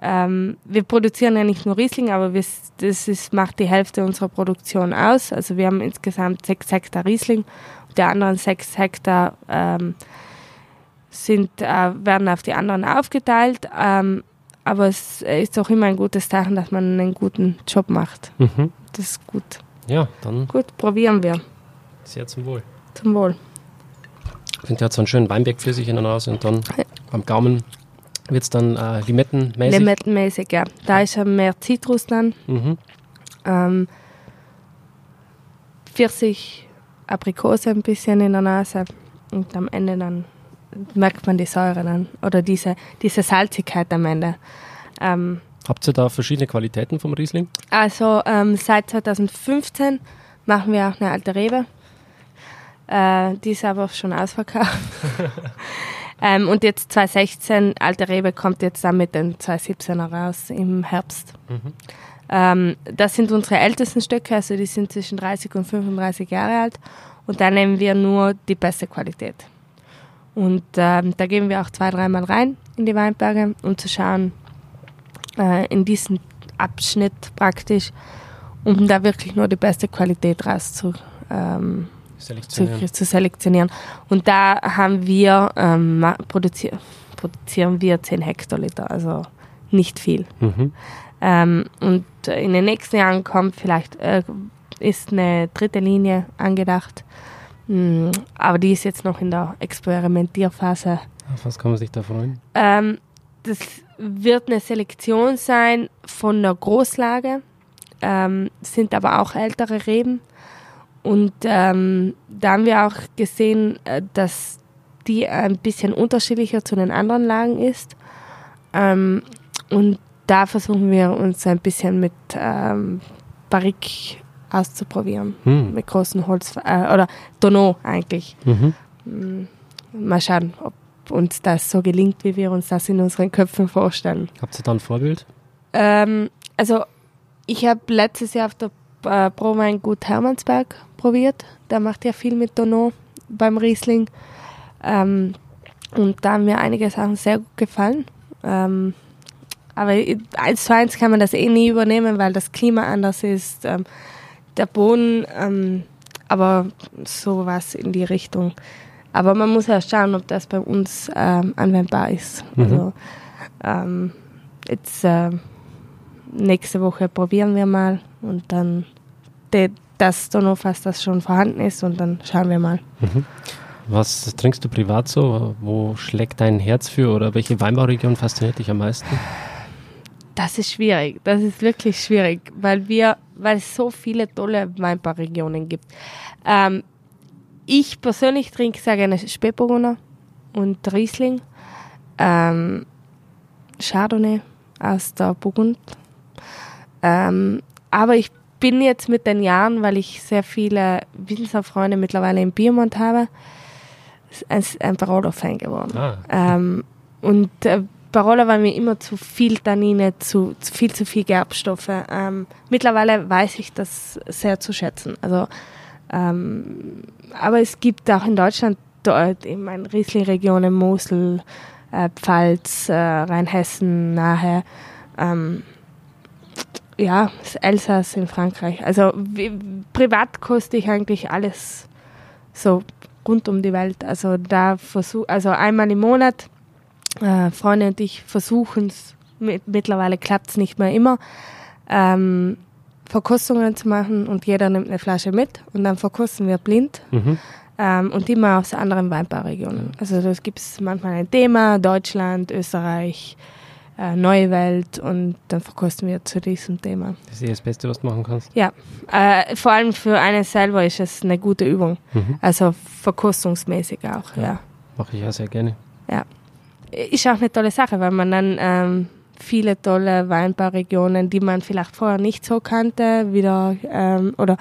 ähm, wir produzieren ja nicht nur Riesling, aber wir, das ist, macht die Hälfte unserer Produktion aus. Also wir haben insgesamt sechs Hektar Riesling, die anderen sechs Hektar ähm, sind, äh, werden auf die anderen aufgeteilt. Ähm, aber es ist auch immer ein gutes Zeichen, dass man einen guten Job macht. Mhm. Das ist gut. Ja, dann. Gut, probieren wir. Sehr zum Wohl. Zum Wohl. Und der hat so einen schönen Weinberg für sich in der Nase und dann ja. am Gaumen wird es dann äh, limettenmäßig. Limettenmäßig, ja. Da ist ja mehr Zitrus dann. Mhm. Ähm, Pfirsich, Aprikose ein bisschen in der Nase und am Ende dann merkt man die Säure dann oder diese, diese Salzigkeit am Ende. Ähm, Habt ihr da verschiedene Qualitäten vom Riesling? Also ähm, seit 2015 machen wir auch eine alte Rebe. Äh, die ist aber schon ausverkauft. ähm, und jetzt 2016, alte Rebe kommt jetzt dann mit den 2017er raus im Herbst. Mhm. Ähm, das sind unsere ältesten Stücke, also die sind zwischen 30 und 35 Jahre alt. Und da nehmen wir nur die beste Qualität. Und ähm, da gehen wir auch zwei, dreimal rein in die Weinberge, um zu schauen, äh, in diesen Abschnitt praktisch, um da wirklich nur die beste Qualität raus zu, ähm, selektionieren. Zu, zu, selektionieren. Und da haben wir, ähm, produzier produzieren wir 10 Hektoliter, also nicht viel. Mhm. Ähm, und in den nächsten Jahren kommt vielleicht, äh, ist eine dritte Linie angedacht hm, aber die ist jetzt noch in der Experimentierphase. Auf was kann man sich da freuen? Ähm, das wird eine Selektion sein von der Großlage, ähm, sind aber auch ältere Reben. Und ähm, da haben wir auch gesehen, äh, dass die ein bisschen unterschiedlicher zu den anderen Lagen ist. Ähm, und da versuchen wir uns ein bisschen mit ähm, Barrique auszuprobieren. Hm. Mit großen Holz, äh, oder Tonneau eigentlich. Mhm. Hm, mal schauen, ob uns das so gelingt, wie wir uns das in unseren Köpfen vorstellen. Habt ihr da ein Vorbild? Ähm, also, ich habe letztes Jahr auf der äh, Prowein Gut Hermannsberg probiert. Der macht ja viel mit Tonneau beim Riesling. Ähm, und da haben mir einige Sachen sehr gut gefallen. Ähm, aber eins zu eins kann man das eh nie übernehmen, weil das Klima anders ist. Ähm, der Boden, ähm, aber sowas in die Richtung. Aber man muss ja schauen, ob das bei uns ähm, anwendbar ist. Mhm. Also ähm, jetzt äh, nächste Woche probieren wir mal und dann das Donofas, das schon vorhanden ist und dann schauen wir mal. Mhm. Was trinkst du privat so? Wo schlägt dein Herz für oder welche Weinbauregion fasziniert dich am meisten? Das ist schwierig. Das ist wirklich schwierig, weil wir, weil es so viele tolle Weinbauregionen gibt. Ähm, ich persönlich trinke sehr gerne Spätburgunder und Riesling. Ähm, Chardonnay aus der Burgund. Ähm, aber ich bin jetzt mit den Jahren, weil ich sehr viele Winzerfreunde mittlerweile im Biermont habe, ein, Barolo-Fan geworden. Ah. Ähm, und äh, Barolo war mir immer zu viel Tannine, zu, zu viel zu viel Gerbstoffe. Ähm, mittlerweile weiß ich das sehr zu schätzen. Also, ähm, aber es gibt auch in Deutschland dort in meinen Riesling-Regionen Mosel, äh, Pfalz, äh, Rheinhessen nahe. Ähm, ja, das Elsass in Frankreich. Also wie, privat koste ich eigentlich alles so rund um die Welt. Also da versuch, also einmal im Monat. Äh, Freunde und ich versuchen es. Mittlerweile klappt es nicht mehr immer. Ähm, Verkostungen zu machen und jeder nimmt eine Flasche mit und dann verkosten wir blind. Mhm. Ähm, und immer aus anderen Weinbauregionen. Also das gibt es manchmal ein Thema, Deutschland, Österreich, äh, Neue Welt und dann verkosten wir zu diesem Thema. Das ist eh das Beste, was du machen kannst. Ja, äh, vor allem für einen selber ist es eine gute Übung. Mhm. Also verkostungsmäßig auch, ja. ja. Mache ich ja sehr gerne. Ja. Ist auch eine tolle Sache, weil man dann ähm, viele tolle Weinbauregionen, die man vielleicht vorher nicht so kannte, wieder ähm, oder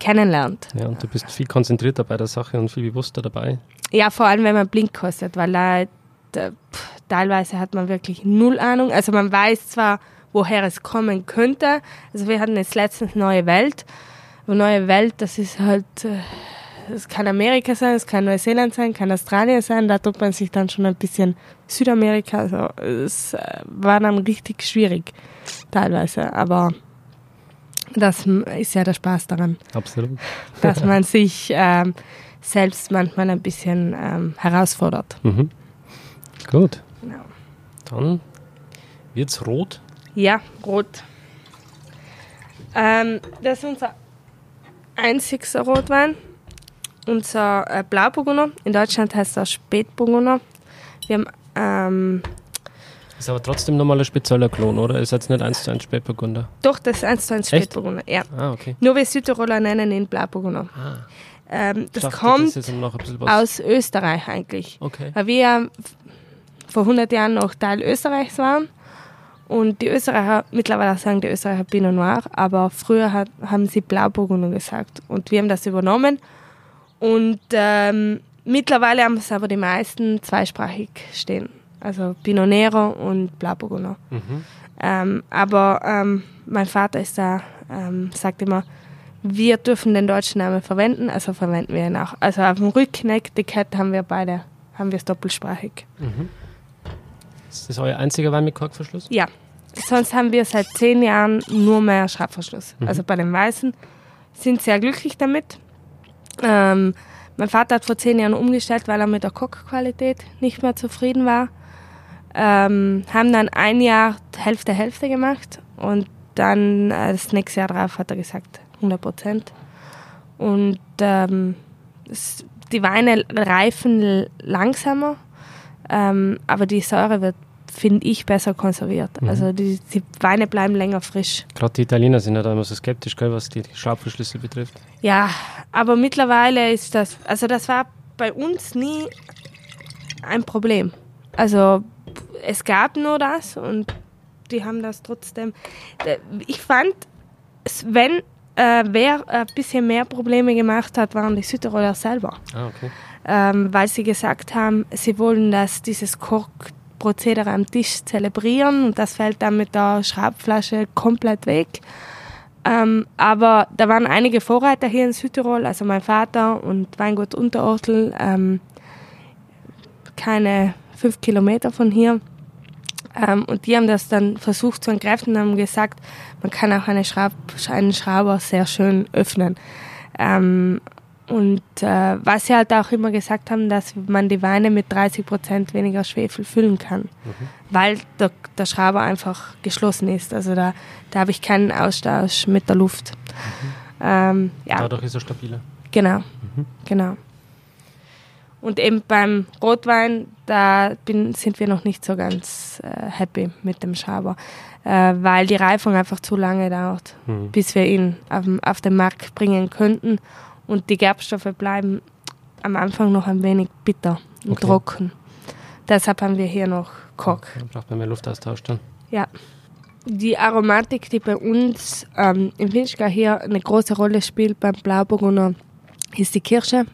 kennenlernt. Ja, und du bist viel konzentrierter bei der Sache und viel bewusster dabei. Ja, vor allem, wenn man blind kostet, weil da, da pff, teilweise hat man wirklich null Ahnung. Also man weiß zwar, woher es kommen könnte. Also wir hatten jetzt letztens Neue Welt. Und Neue Welt, das ist halt, es äh, kann Amerika sein, es kann Neuseeland sein, kann Australien sein. Da tut man sich dann schon ein bisschen Südamerika. Also es äh, war dann richtig schwierig teilweise. Aber das ist ja der Spaß daran. Absolut. Dass man sich ähm, selbst manchmal ein bisschen ähm, herausfordert. Mhm. Gut. Dann es rot. Ja, rot. Ähm, das ist unser einzigster Rotwein. Unser äh, Blauburgunder. In Deutschland heißt er Spätburgunder. Wir haben ähm, ist aber trotzdem nochmal ein spezieller Klon, oder? Ist jetzt nicht 1 zu 1 Spätburgunder? Doch, das ist 1 zu 1 Spätburgunder, ja. Ah, okay. Nur wir Südtiroler nennen ihn Blauburgunder. Ah. Ähm, das dachte, kommt das aus Österreich eigentlich. Okay. Weil wir vor 100 Jahren noch Teil Österreichs waren. Und die Österreicher, mittlerweile sagen die Österreicher Pinot Noir, aber früher hat, haben sie Blauburgunder gesagt. Und wir haben das übernommen. Und ähm, mittlerweile haben es aber die meisten zweisprachig stehen also Pinot Nero und Blauburgunder. Mhm. Ähm, aber ähm, mein Vater ist da, ähm, sagt immer, wir dürfen den deutschen Namen verwenden, also verwenden wir ihn auch. Also auf dem Rückenetikett haben wir beide, haben wir es doppelsprachig. Mhm. Ist das euer einziger Wein mit Korkverschluss? Ja. Sonst haben wir seit zehn Jahren nur mehr Schraubverschluss. Mhm. Also bei den Weißen sind sehr glücklich damit. Ähm, mein Vater hat vor zehn Jahren umgestellt, weil er mit der Kochqualität nicht mehr zufrieden war. Ähm, haben dann ein Jahr Hälfte, Hälfte gemacht und dann äh, das nächste Jahr drauf hat er gesagt 100 Prozent. Und ähm, es, die Weine reifen langsamer, ähm, aber die Säure wird, finde ich, besser konserviert. Mhm. Also die, die, Weine bleiben länger frisch. Gerade die Italiener sind ja da immer so skeptisch, gell, was die Schraubverschlüssel betrifft. Ja, aber mittlerweile ist das, also das war bei uns nie ein Problem. Also es gab nur das und die haben das trotzdem. Äh, ich fand, wenn äh, wer ein bisschen mehr Probleme gemacht hat, waren die Südtiroler selber. Ah, okay. Ähm, weil sie gesagt haben, sie wollen dass dieses Kochprozedere am Tisch zelebrieren und das fällt dann mit der Schraubflasche komplett weg. Ähm, aber da waren einige Vorreiter hier in Südtirol, also mein Vater und Weingut Unterortel, ähm, keine fünf Kilometer von hier. Ähm, und die haben das dann versucht zu entkräften und haben gesagt, man kann auch eine Schraub, einen Schrauber sehr schön öffnen. Ähm, und äh, was sie halt auch immer gesagt haben, dass man die Weine mit 30 Prozent weniger Schwefel füllen kann, mhm. weil der, der Schrauber einfach geschlossen ist. Also da, da habe ich keinen Austausch mit der Luft. Mhm. Ähm, ja. Dadurch ist er stabiler. Genau, mhm. genau. Und eben beim Rotwein, da bin, sind wir noch nicht so ganz äh, happy mit dem Schaber, äh, weil die Reifung einfach zu lange dauert, mhm. bis wir ihn auf, auf, den Markt bringen könnten. Und die Gerbstoffe bleiben am Anfang noch ein wenig bitter und Okay. trocken. Deshalb haben wir hier noch Kork. Da braucht man mehr Luftaustausch dann. Ja. Die Aromatik, die bei uns ähm, im Finchgau hier eine große Rolle spielt beim Blauburgunder, ist die Kirsche.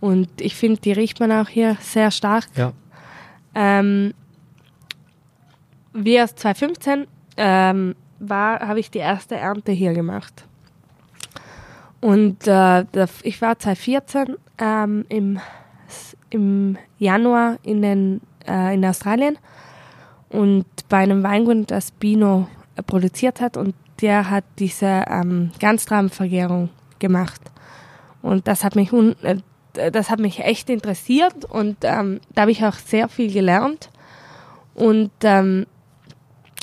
Und ich finde, die riecht man auch hier sehr stark. Ja. Ähm, wir 2015 ähm, war, habe ich die erste Ernte hier gemacht. Und äh, ich war 2014 ähm, im, im Januar in, den, äh, in Australien und bei einem Weingut, das Bino äh, produziert hat und der hat diese ähm, Ganztraubenvergärung gemacht. Und das hat mich äh, das hat mich echt interessiert und ähm, da habe ich auch sehr viel gelernt. Und ähm,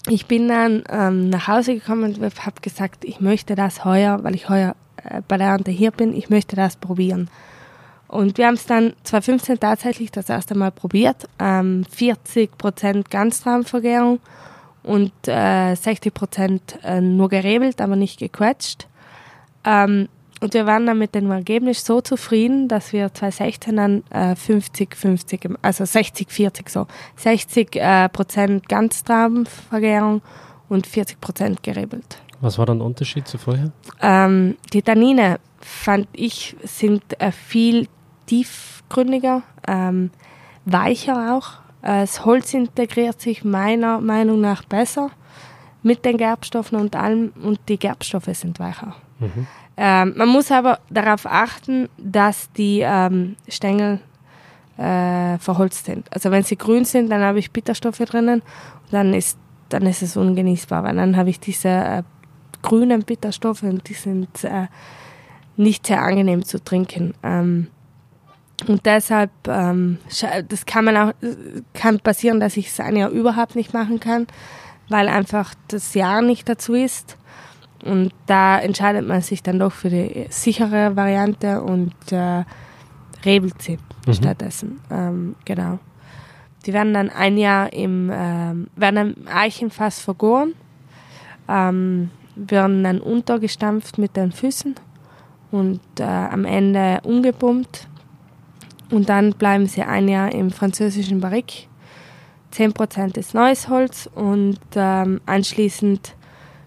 ich bin dann ähm, nach Hause gekommen und habe gesagt, ich möchte das heuer, weil ich heuer äh, der Ernte hier bin, ich möchte das probieren. Und wir haben es dann 2015 tatsächlich das erste Mal probiert. Ähm, 40% Ganztraubenvergärung und äh, 60% äh, nur gerebelt, aber nicht gequetscht. Ähm, und wir waren dann mit dem Ergebnis so zufrieden, dass wir 2016 dann äh, 50-50, gem- also 60-40 so, 60 äh, Prozent und 40 Prozent gerebelt. Was war dann der Unterschied zu vorher? Ähm, die Tannine, fand ich, sind äh, viel tiefgründiger, ähm, weicher auch. Äh, das Holz integriert sich meiner Meinung nach besser mit den Gerbstoffen und allem und die Gerbstoffe sind weicher. Mhm. Ähm, man muss aber darauf achten, dass die ähm, Stängel äh, verholzt sind. Also wenn sie grün sind, dann habe ich Bitterstoffe drinnen und dann ist, dann ist es ungenießbar, weil dann habe ich diese äh, grünen Bitterstoffe und die sind äh, nicht sehr angenehm zu trinken. Ähm, und deshalb, ähm, das kann man auch, kann passieren, dass ich es ein Jahr überhaupt nicht machen kann, weil einfach das Jahr nicht dazu ist. Und da entscheidet man sich dann doch für die sichere Variante und äh, rebelt sie Mhm. stattdessen. Ähm, genau. Die werden dann ein Jahr im, ähm, werden im Eichenfass vergoren, ähm, werden dann untergestampft mit den Füßen und äh, am Ende umgepumpt. Und dann bleiben sie ein Jahr im französischen Barrique. 10% ist neues Holz und ähm, anschließend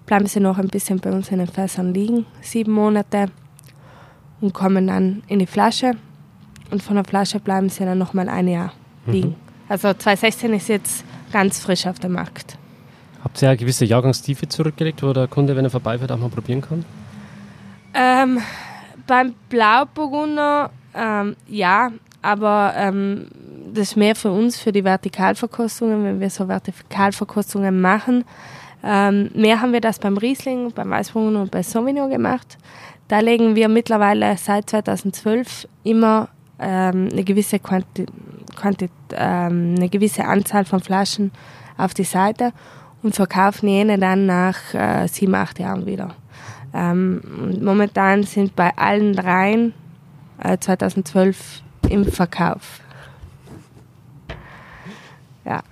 bleiben sie noch ein bisschen bei uns in den Fässern liegen, sieben Monate, und kommen dann in die Flasche. Und von der Flasche bleiben sie dann nochmal ein Jahr liegen. Also 2016 ist jetzt ganz frisch auf dem Markt. Habt ihr eine gewisse Jahrgangstiefe zurückgelegt, wo der Kunde, wenn er vorbeifährt, auch mal probieren kann? Ähm, beim Blauburgunder ähm, ja, aber ähm, das ist mehr für uns, für die Vertikalverkostungen, wenn wir so Vertikalverkostungen machen. Ähm, mehr haben wir das beim Riesling, beim Weißburgunder und bei Sauvignon gemacht. Da legen wir mittlerweile seit 2012 immer ähm, eine, gewisse Quanti Quanti ähm, eine gewisse Anzahl von Flaschen auf die Seite und verkaufen jene dann nach äh, sieben, acht Jahren wieder. Ähm, momentan sind bei allen dreien äh, 2012 im Verkauf. Ja.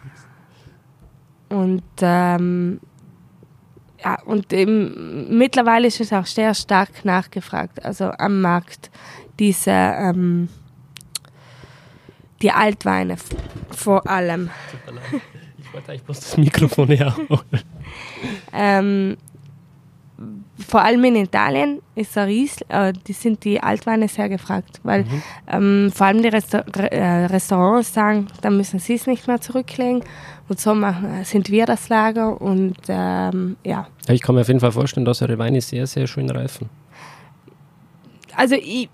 Und ähm, ja, und eben, mittlerweile ist es auch sehr stark nachgefragt, also am Markt, diese, ähm, die Altweine vor allem. Ich wollte eigentlich bloß das Mikrofon herholen. Ähm, vor allem in Italien ist Ries, äh, die sind die Altweine sehr gefragt, weil ähm, vor allem die Resta Re äh, Restaurants sagen, da müssen sie es nicht mehr zurücklegen und so machen, sind wir das Lager und ähm, ja. Ja, ich kann mir auf jeden Fall vorstellen, dass eure Weine sehr, sehr schön reifen. Also ich,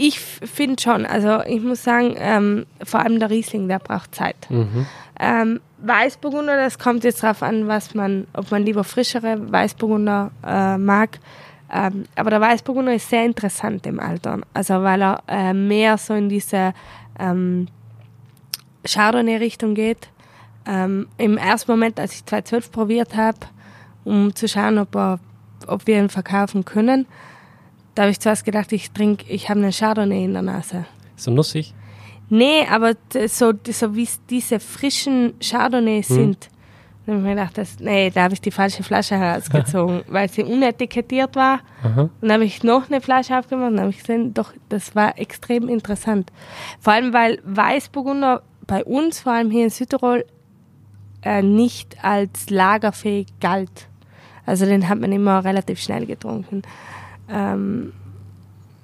ich finde schon, also ich muss sagen, ähm, vor allem der Riesling, der braucht Zeit. Mhm. Ähm, Weißburgunder, das kommt jetzt darauf an, was man, ob man lieber frischere Weißburgunder äh, mag. Ähm, aber der Weißburgunder ist sehr interessant im Alter, also weil er äh, mehr so in diese ähm, Chardonnay-Richtung geht. Ähm, Im ersten Moment, als ich 2012 probiert habe, um zu schauen, ob, er, ob wir ihn verkaufen können, da habe ich zuerst gedacht, ich trinke, ich habe einen Chardonnay in der Nase. So nussig. Nee, aber so, so wie es diese frischen Chardonnays Hm. sind. Dann habe ich mir gedacht, das, nee, da habe ich die falsche Flasche herausgezogen, weil sie unetikettiert war. Aha. Und dann habe ich noch eine Flasche aufgemacht und habe ich gesehen, doch, das war extrem interessant. Vor allem, weil Weißburgunder bei uns, vor allem hier in Südtirol, äh, nicht als lagerfähig galt. Also den hat man immer relativ schnell getrunken. Ähm,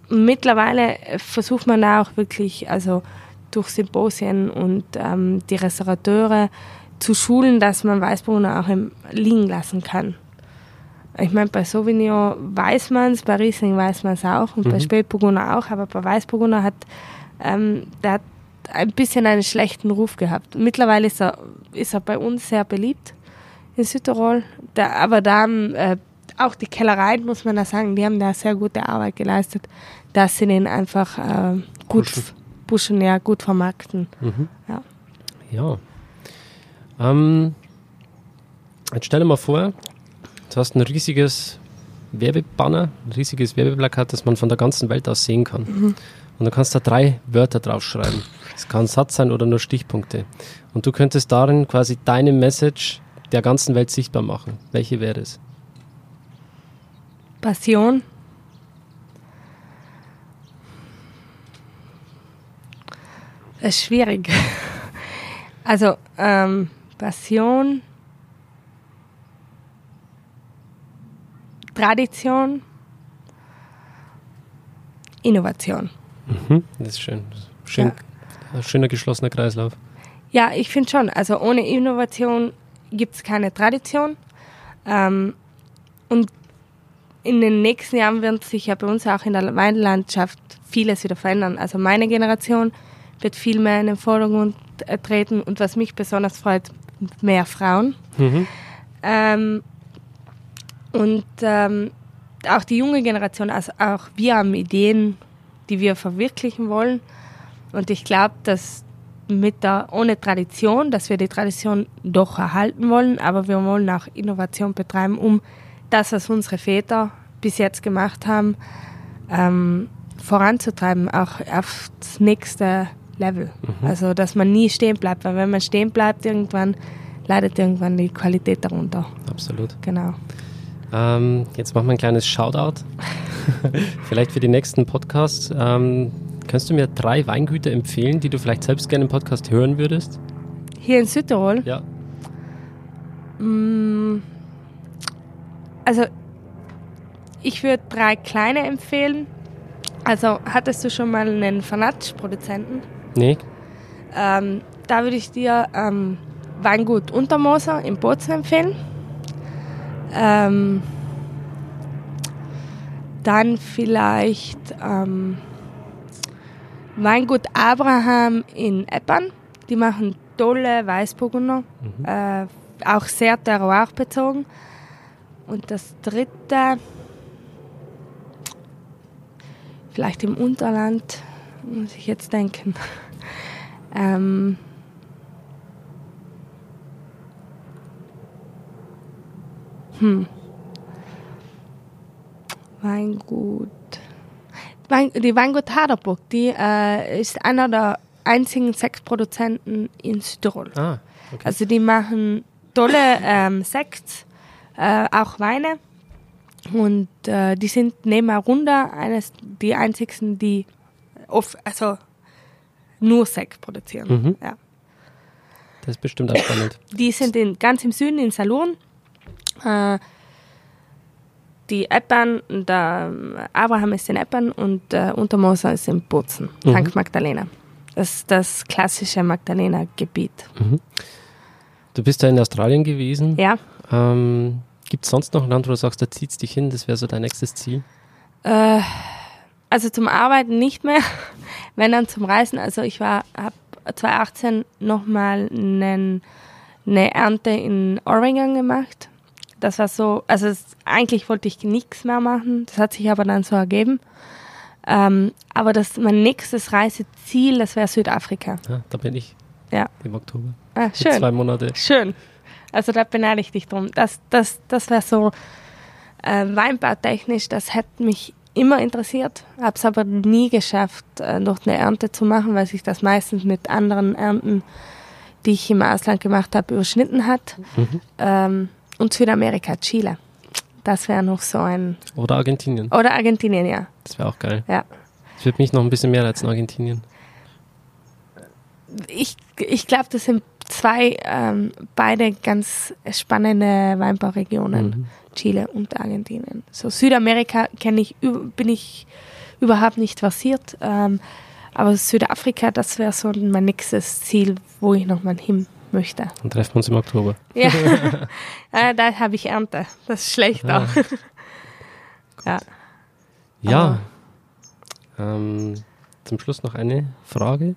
mittlerweile versucht man auch wirklich, also durch Symposien und ähm, die Restaurateure zu schulen, dass man Weißburgunder auch im liegen lassen kann. Ich meine, bei Sauvignon weiß man es, bei Riesling weiß man es auch und bei Mhm. Spätburgunder auch, aber bei Weißburgunder hat ähm, der hat ein bisschen einen schlechten Ruf gehabt. Mittlerweile ist er, ist er bei uns sehr beliebt in Südtirol, da, aber da haben äh, auch die Kellereien, muss man da sagen, die haben da sehr gute Arbeit geleistet, dass sie den einfach äh, gut Pushen. pushen, ja, gut vermarkten. Mhm. Ja. Ja. Ähm, jetzt stell dir mal vor, du hast ein riesiges Werbebanner, ein riesiges Werbeplakat, das man von der ganzen Welt aus sehen kann. Mhm. Und du kannst da drei Wörter draufschreiben. Es kann ein Satz sein oder nur Stichpunkte. Und du könntest darin quasi deine Message der ganzen Welt sichtbar machen. Welche wäre es? Passion. Das ist schwierig. Also, ähm, Passion, Tradition, Innovation. Mhm, das ist schön. schön ein Schöner geschlossener Kreislauf. Ja, ich finde schon. Also ohne Innovation gibt es keine Tradition. Ähm, und in den nächsten Jahren wird sich ja bei uns auch in der Weinlandschaft vieles wieder verändern. Also meine Generation wird viel mehr in den Vordergrund äh, treten und was mich besonders freut, mehr Frauen. Mhm. Ähm, und ähm, auch die junge Generation, also auch wir haben Ideen, die wir verwirklichen wollen. Und ich glaube, dass mit der, ohne Tradition, dass wir die Tradition doch erhalten wollen, aber wir wollen auch Innovation betreiben, um das, was unsere Väter bis jetzt gemacht haben, ähm, voranzutreiben, auch auf das nächste Level. Also, dass man nie stehen bleibt, weil wenn man stehen bleibt, irgendwann leidet irgendwann die Qualität darunter. Absolut. Genau. Ähm, jetzt machen wir ein kleines Shoutout. vielleicht für die nächsten Podcasts. Ähm, kannst du mir drei Weingüter empfehlen, die du vielleicht selbst gerne im Podcast hören würdest? Hier in Südtirol, Ja. mm, also ich würde drei kleine empfehlen. Also hattest du schon mal einen Fanatsch-Produzenten? Nee? Ähm, da würde ich dir ähm, Weingut Untermoser in Bozen empfehlen. Ähm, dann vielleicht ähm, Weingut Abraham in Eppern. Die machen tolle Weißburgunder, äh, auch sehr terroirbezogen. Und das dritte, vielleicht im Unterland, muss ich jetzt denken. Ähm, hm. Weingut. Wein, die Weingut Haderburg, die äh, ist einer der einzigen Sektproduzenten in Südtirol. Ah, okay. Also die machen tolle ähm, Sekts, äh, auch Weine. Und äh, die sind neben Arunda eines die einzigsten, die oft, also nur Sekt produzieren. Mhm. Ja. Das ist bestimmt auch spannend. Die sind in, ganz im Süden in Salurn. Äh, die Eppern, der Abraham ist in Eppern und äh, Untermoser ist in Bozen, Mhm. St. Magdalena. Das ist das klassische Magdalena-Gebiet. Du bist ja in Australien gewesen. Ja, Ähm, Gibt es sonst noch ein Land, wo du sagst, da zieht es dich hin, das wäre so dein nächstes Ziel? Äh, also zum Arbeiten nicht mehr, wenn dann zum Reisen. Also ich war, habe 2018 nochmal einen, eine Ernte in Oregon gemacht. Das war so, also es, eigentlich wollte ich nichts mehr machen, das hat sich aber dann so ergeben. Ähm, aber das, mein nächstes Reiseziel, das wäre Südafrika. Ja, da bin ich Ja. im Oktober. Ah, Für schön. zwei Monate. Schön. Also da beneide ich dich drum. Das, das, das wäre so äh, weinbautechnisch, das hätte mich immer interessiert, habe es aber nie geschafft, äh, noch eine Ernte zu machen, weil sich das meistens mit anderen Ernten die ich im Ausland gemacht habe, überschnitten hat. Mhm. Ähm, und Südamerika, Chile. Das wäre noch so ein. Oder Argentinien. Oder Argentinien, ja. Das wäre auch geil. ja. Das wird mich noch ein bisschen mehr als in Argentinien. Ich, ich glaube, das sind zwei, ähm, beide ganz spannende Weinbauregionen, Mhm. Chile und Argentinien. So Südamerika kenne ich, bin ich überhaupt nicht versiert, ähm, aber Südafrika, das wäre so mein nächstes Ziel, wo ich nochmal hin möchte. Dann treffen wir uns im Oktober. Ja, äh, da habe ich Ernte. Das ist schlecht Ah. auch. ja. Ja. Ähm, zum Schluss noch eine Frage.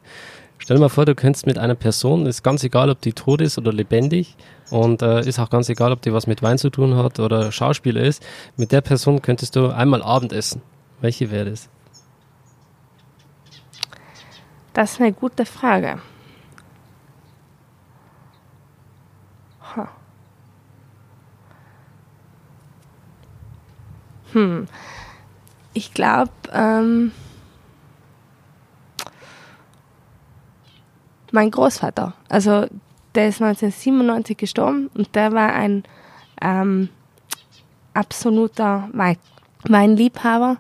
Stell dir mal vor, du könntest mit einer Person, ist ganz egal, ob die tot ist oder lebendig, und äh, ist auch ganz egal, ob die was mit Wein zu tun hat oder Schauspieler ist, mit der Person könntest du einmal Abendessen. Welche wäre das? Das ist eine gute Frage. Hm. Ich glaube, ähm, mein Großvater, also der ist 1997 gestorben und der war ein ähm, absoluter Wein Weinliebhaber.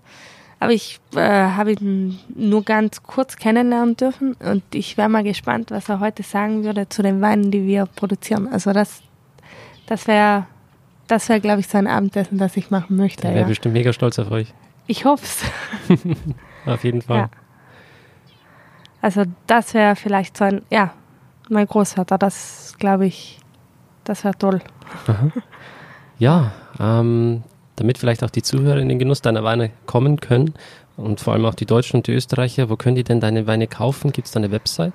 Aber ich äh, habe ihn nur ganz kurz kennenlernen dürfen und ich wäre mal gespannt, was er heute sagen würde zu den Weinen, die wir produzieren. Also das, das wäre, das wäre, glaube ich, so ein Abendessen, das ich machen möchte. Der wäre Ja. bestimmt mega stolz auf euch. Ich hoffe es. Auf jeden Fall. Ja. Also das wäre vielleicht so ein, ja, mein Großvater, das glaube ich, das wäre toll. Ja, ähm, damit vielleicht auch die Zuhörer in den Genuss deiner Weine kommen können und vor allem auch die Deutschen und die Österreicher, wo können die denn deine Weine kaufen? Gibt es da eine Website?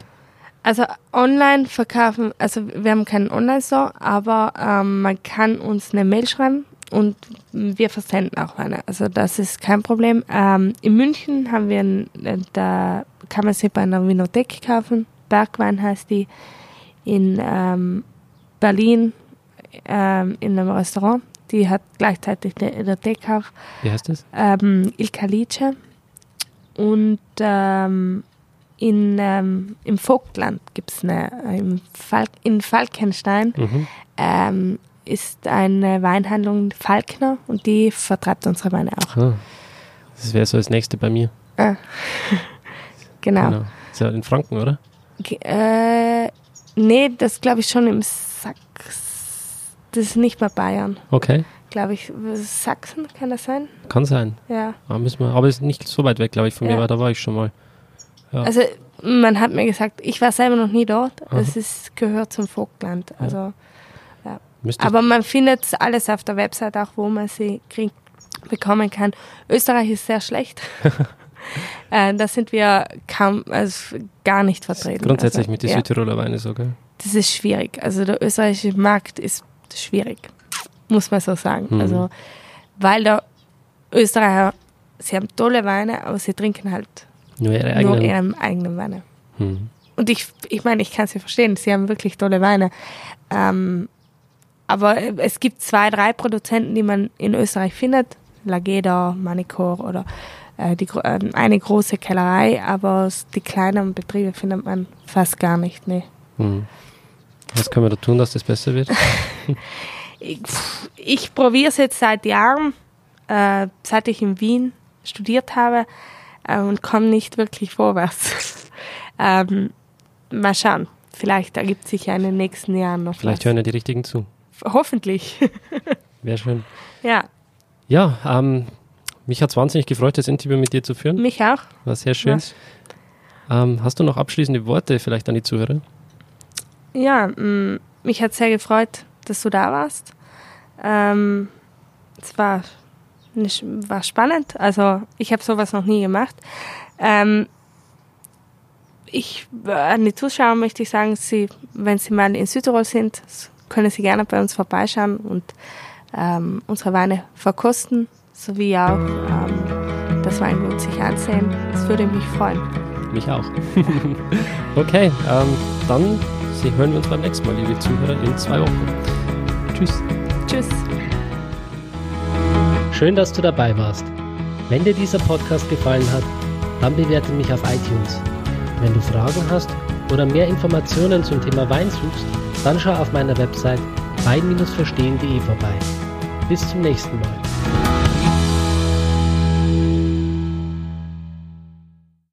Also online verkaufen, also wir haben keinen Online-Store, aber ähm, man kann uns eine Mail schreiben und wir versenden auch eine. Also das ist kein Problem. Ähm, in München haben wir, ein, äh, da kann man sie bei einer Winothek kaufen. Bergwein heißt die. In ähm, Berlin ähm, in einem Restaurant. Die hat gleichzeitig eine Winothek auch Wie heißt das? ähm, Il Calice und ähm, in, ähm, im Vogtland gibt es eine, äh, im Falk, in Falkenstein Mhm. ähm, ist eine Weinhandlung Falkner und die vertreibt unsere Weine auch. Ah, das wäre so das nächste bei mir. Genau. Genau. Ist ja in Franken, oder? Ge- Äh, nee, das glaube ich schon im Sachs. Das ist nicht mehr Bayern, Okay, glaube ich. Sachsen kann das sein? kann sein. Ja. Aber, müssen wir, aber ist nicht so weit weg, glaube ich, von mir, Ja. weil da war ich schon mal. Ja. Also man hat mir gesagt, ich war selber noch nie dort. Es ist, gehört zum Vogtland. Also Müsste Aber man findet alles auf der Website auch, wo man sie krieg, bekommen kann. Österreich ist sehr schlecht. äh, da sind wir kaum, also gar nicht vertreten. grundsätzlich also, mit den ja, Südtiroler Weine so, gell? Das ist schwierig. Also der österreichische Markt ist schwierig, muss man so sagen. Mhm. Also weil der Österreicher, sie haben tolle Weine, aber sie trinken halt Nur ihre nur eigenen. ihre eigenen Weine. Hm. Und ich, ich meine, ich kann sie verstehen, sie haben wirklich tolle Weine. Ähm, aber es gibt zwei, drei Produzenten, die man in Österreich findet. Lageda, Manicor oder äh, die, äh, eine große Kellerei, aber die kleineren Betriebe findet man fast gar nicht. Nee. Hm. Was können wir da tun, dass das besser wird? Ich, ich probiere es jetzt seit Jahren, äh, seit ich in Wien studiert habe äh, und komme nicht wirklich vorwärts. ähm, mal schauen. Vielleicht ergibt sich ja in den nächsten Jahren noch Vielleicht was. hören ja die Richtigen zu. Hoffentlich. Wäre schön. ja, Ja, ähm, mich hat es wahnsinnig gefreut, das Interview mit dir zu führen. mich auch. War sehr schön. Ähm, hast du noch abschließende Worte vielleicht an die Zuhörer? Ja, mh, mich hat sehr gefreut, dass du da warst. Ähm, es war, nicht, war spannend. Also ich habe sowas noch nie gemacht. Ähm, ich, äh, an die Zuschauer möchte ich sagen, sie, wenn sie mal in Südtirol sind, können sie gerne bei uns vorbeischauen und ähm, unsere Weine verkosten, sowie auch ähm, das Weingut sich ansehen. Das würde mich freuen. Mich auch. okay, ähm, dann hören wir uns beim nächsten Mal, liebe Zuhörer, in zwei Wochen. Tschüss. Tschüss. Schön, dass du dabei warst. Wenn dir dieser Podcast gefallen hat, dann bewerte mich auf iTunes. Wenn du Fragen hast oder mehr Informationen zum Thema Wein suchst, dann schau auf meiner Website wein-verstehen.de vorbei. Bis zum nächsten Mal.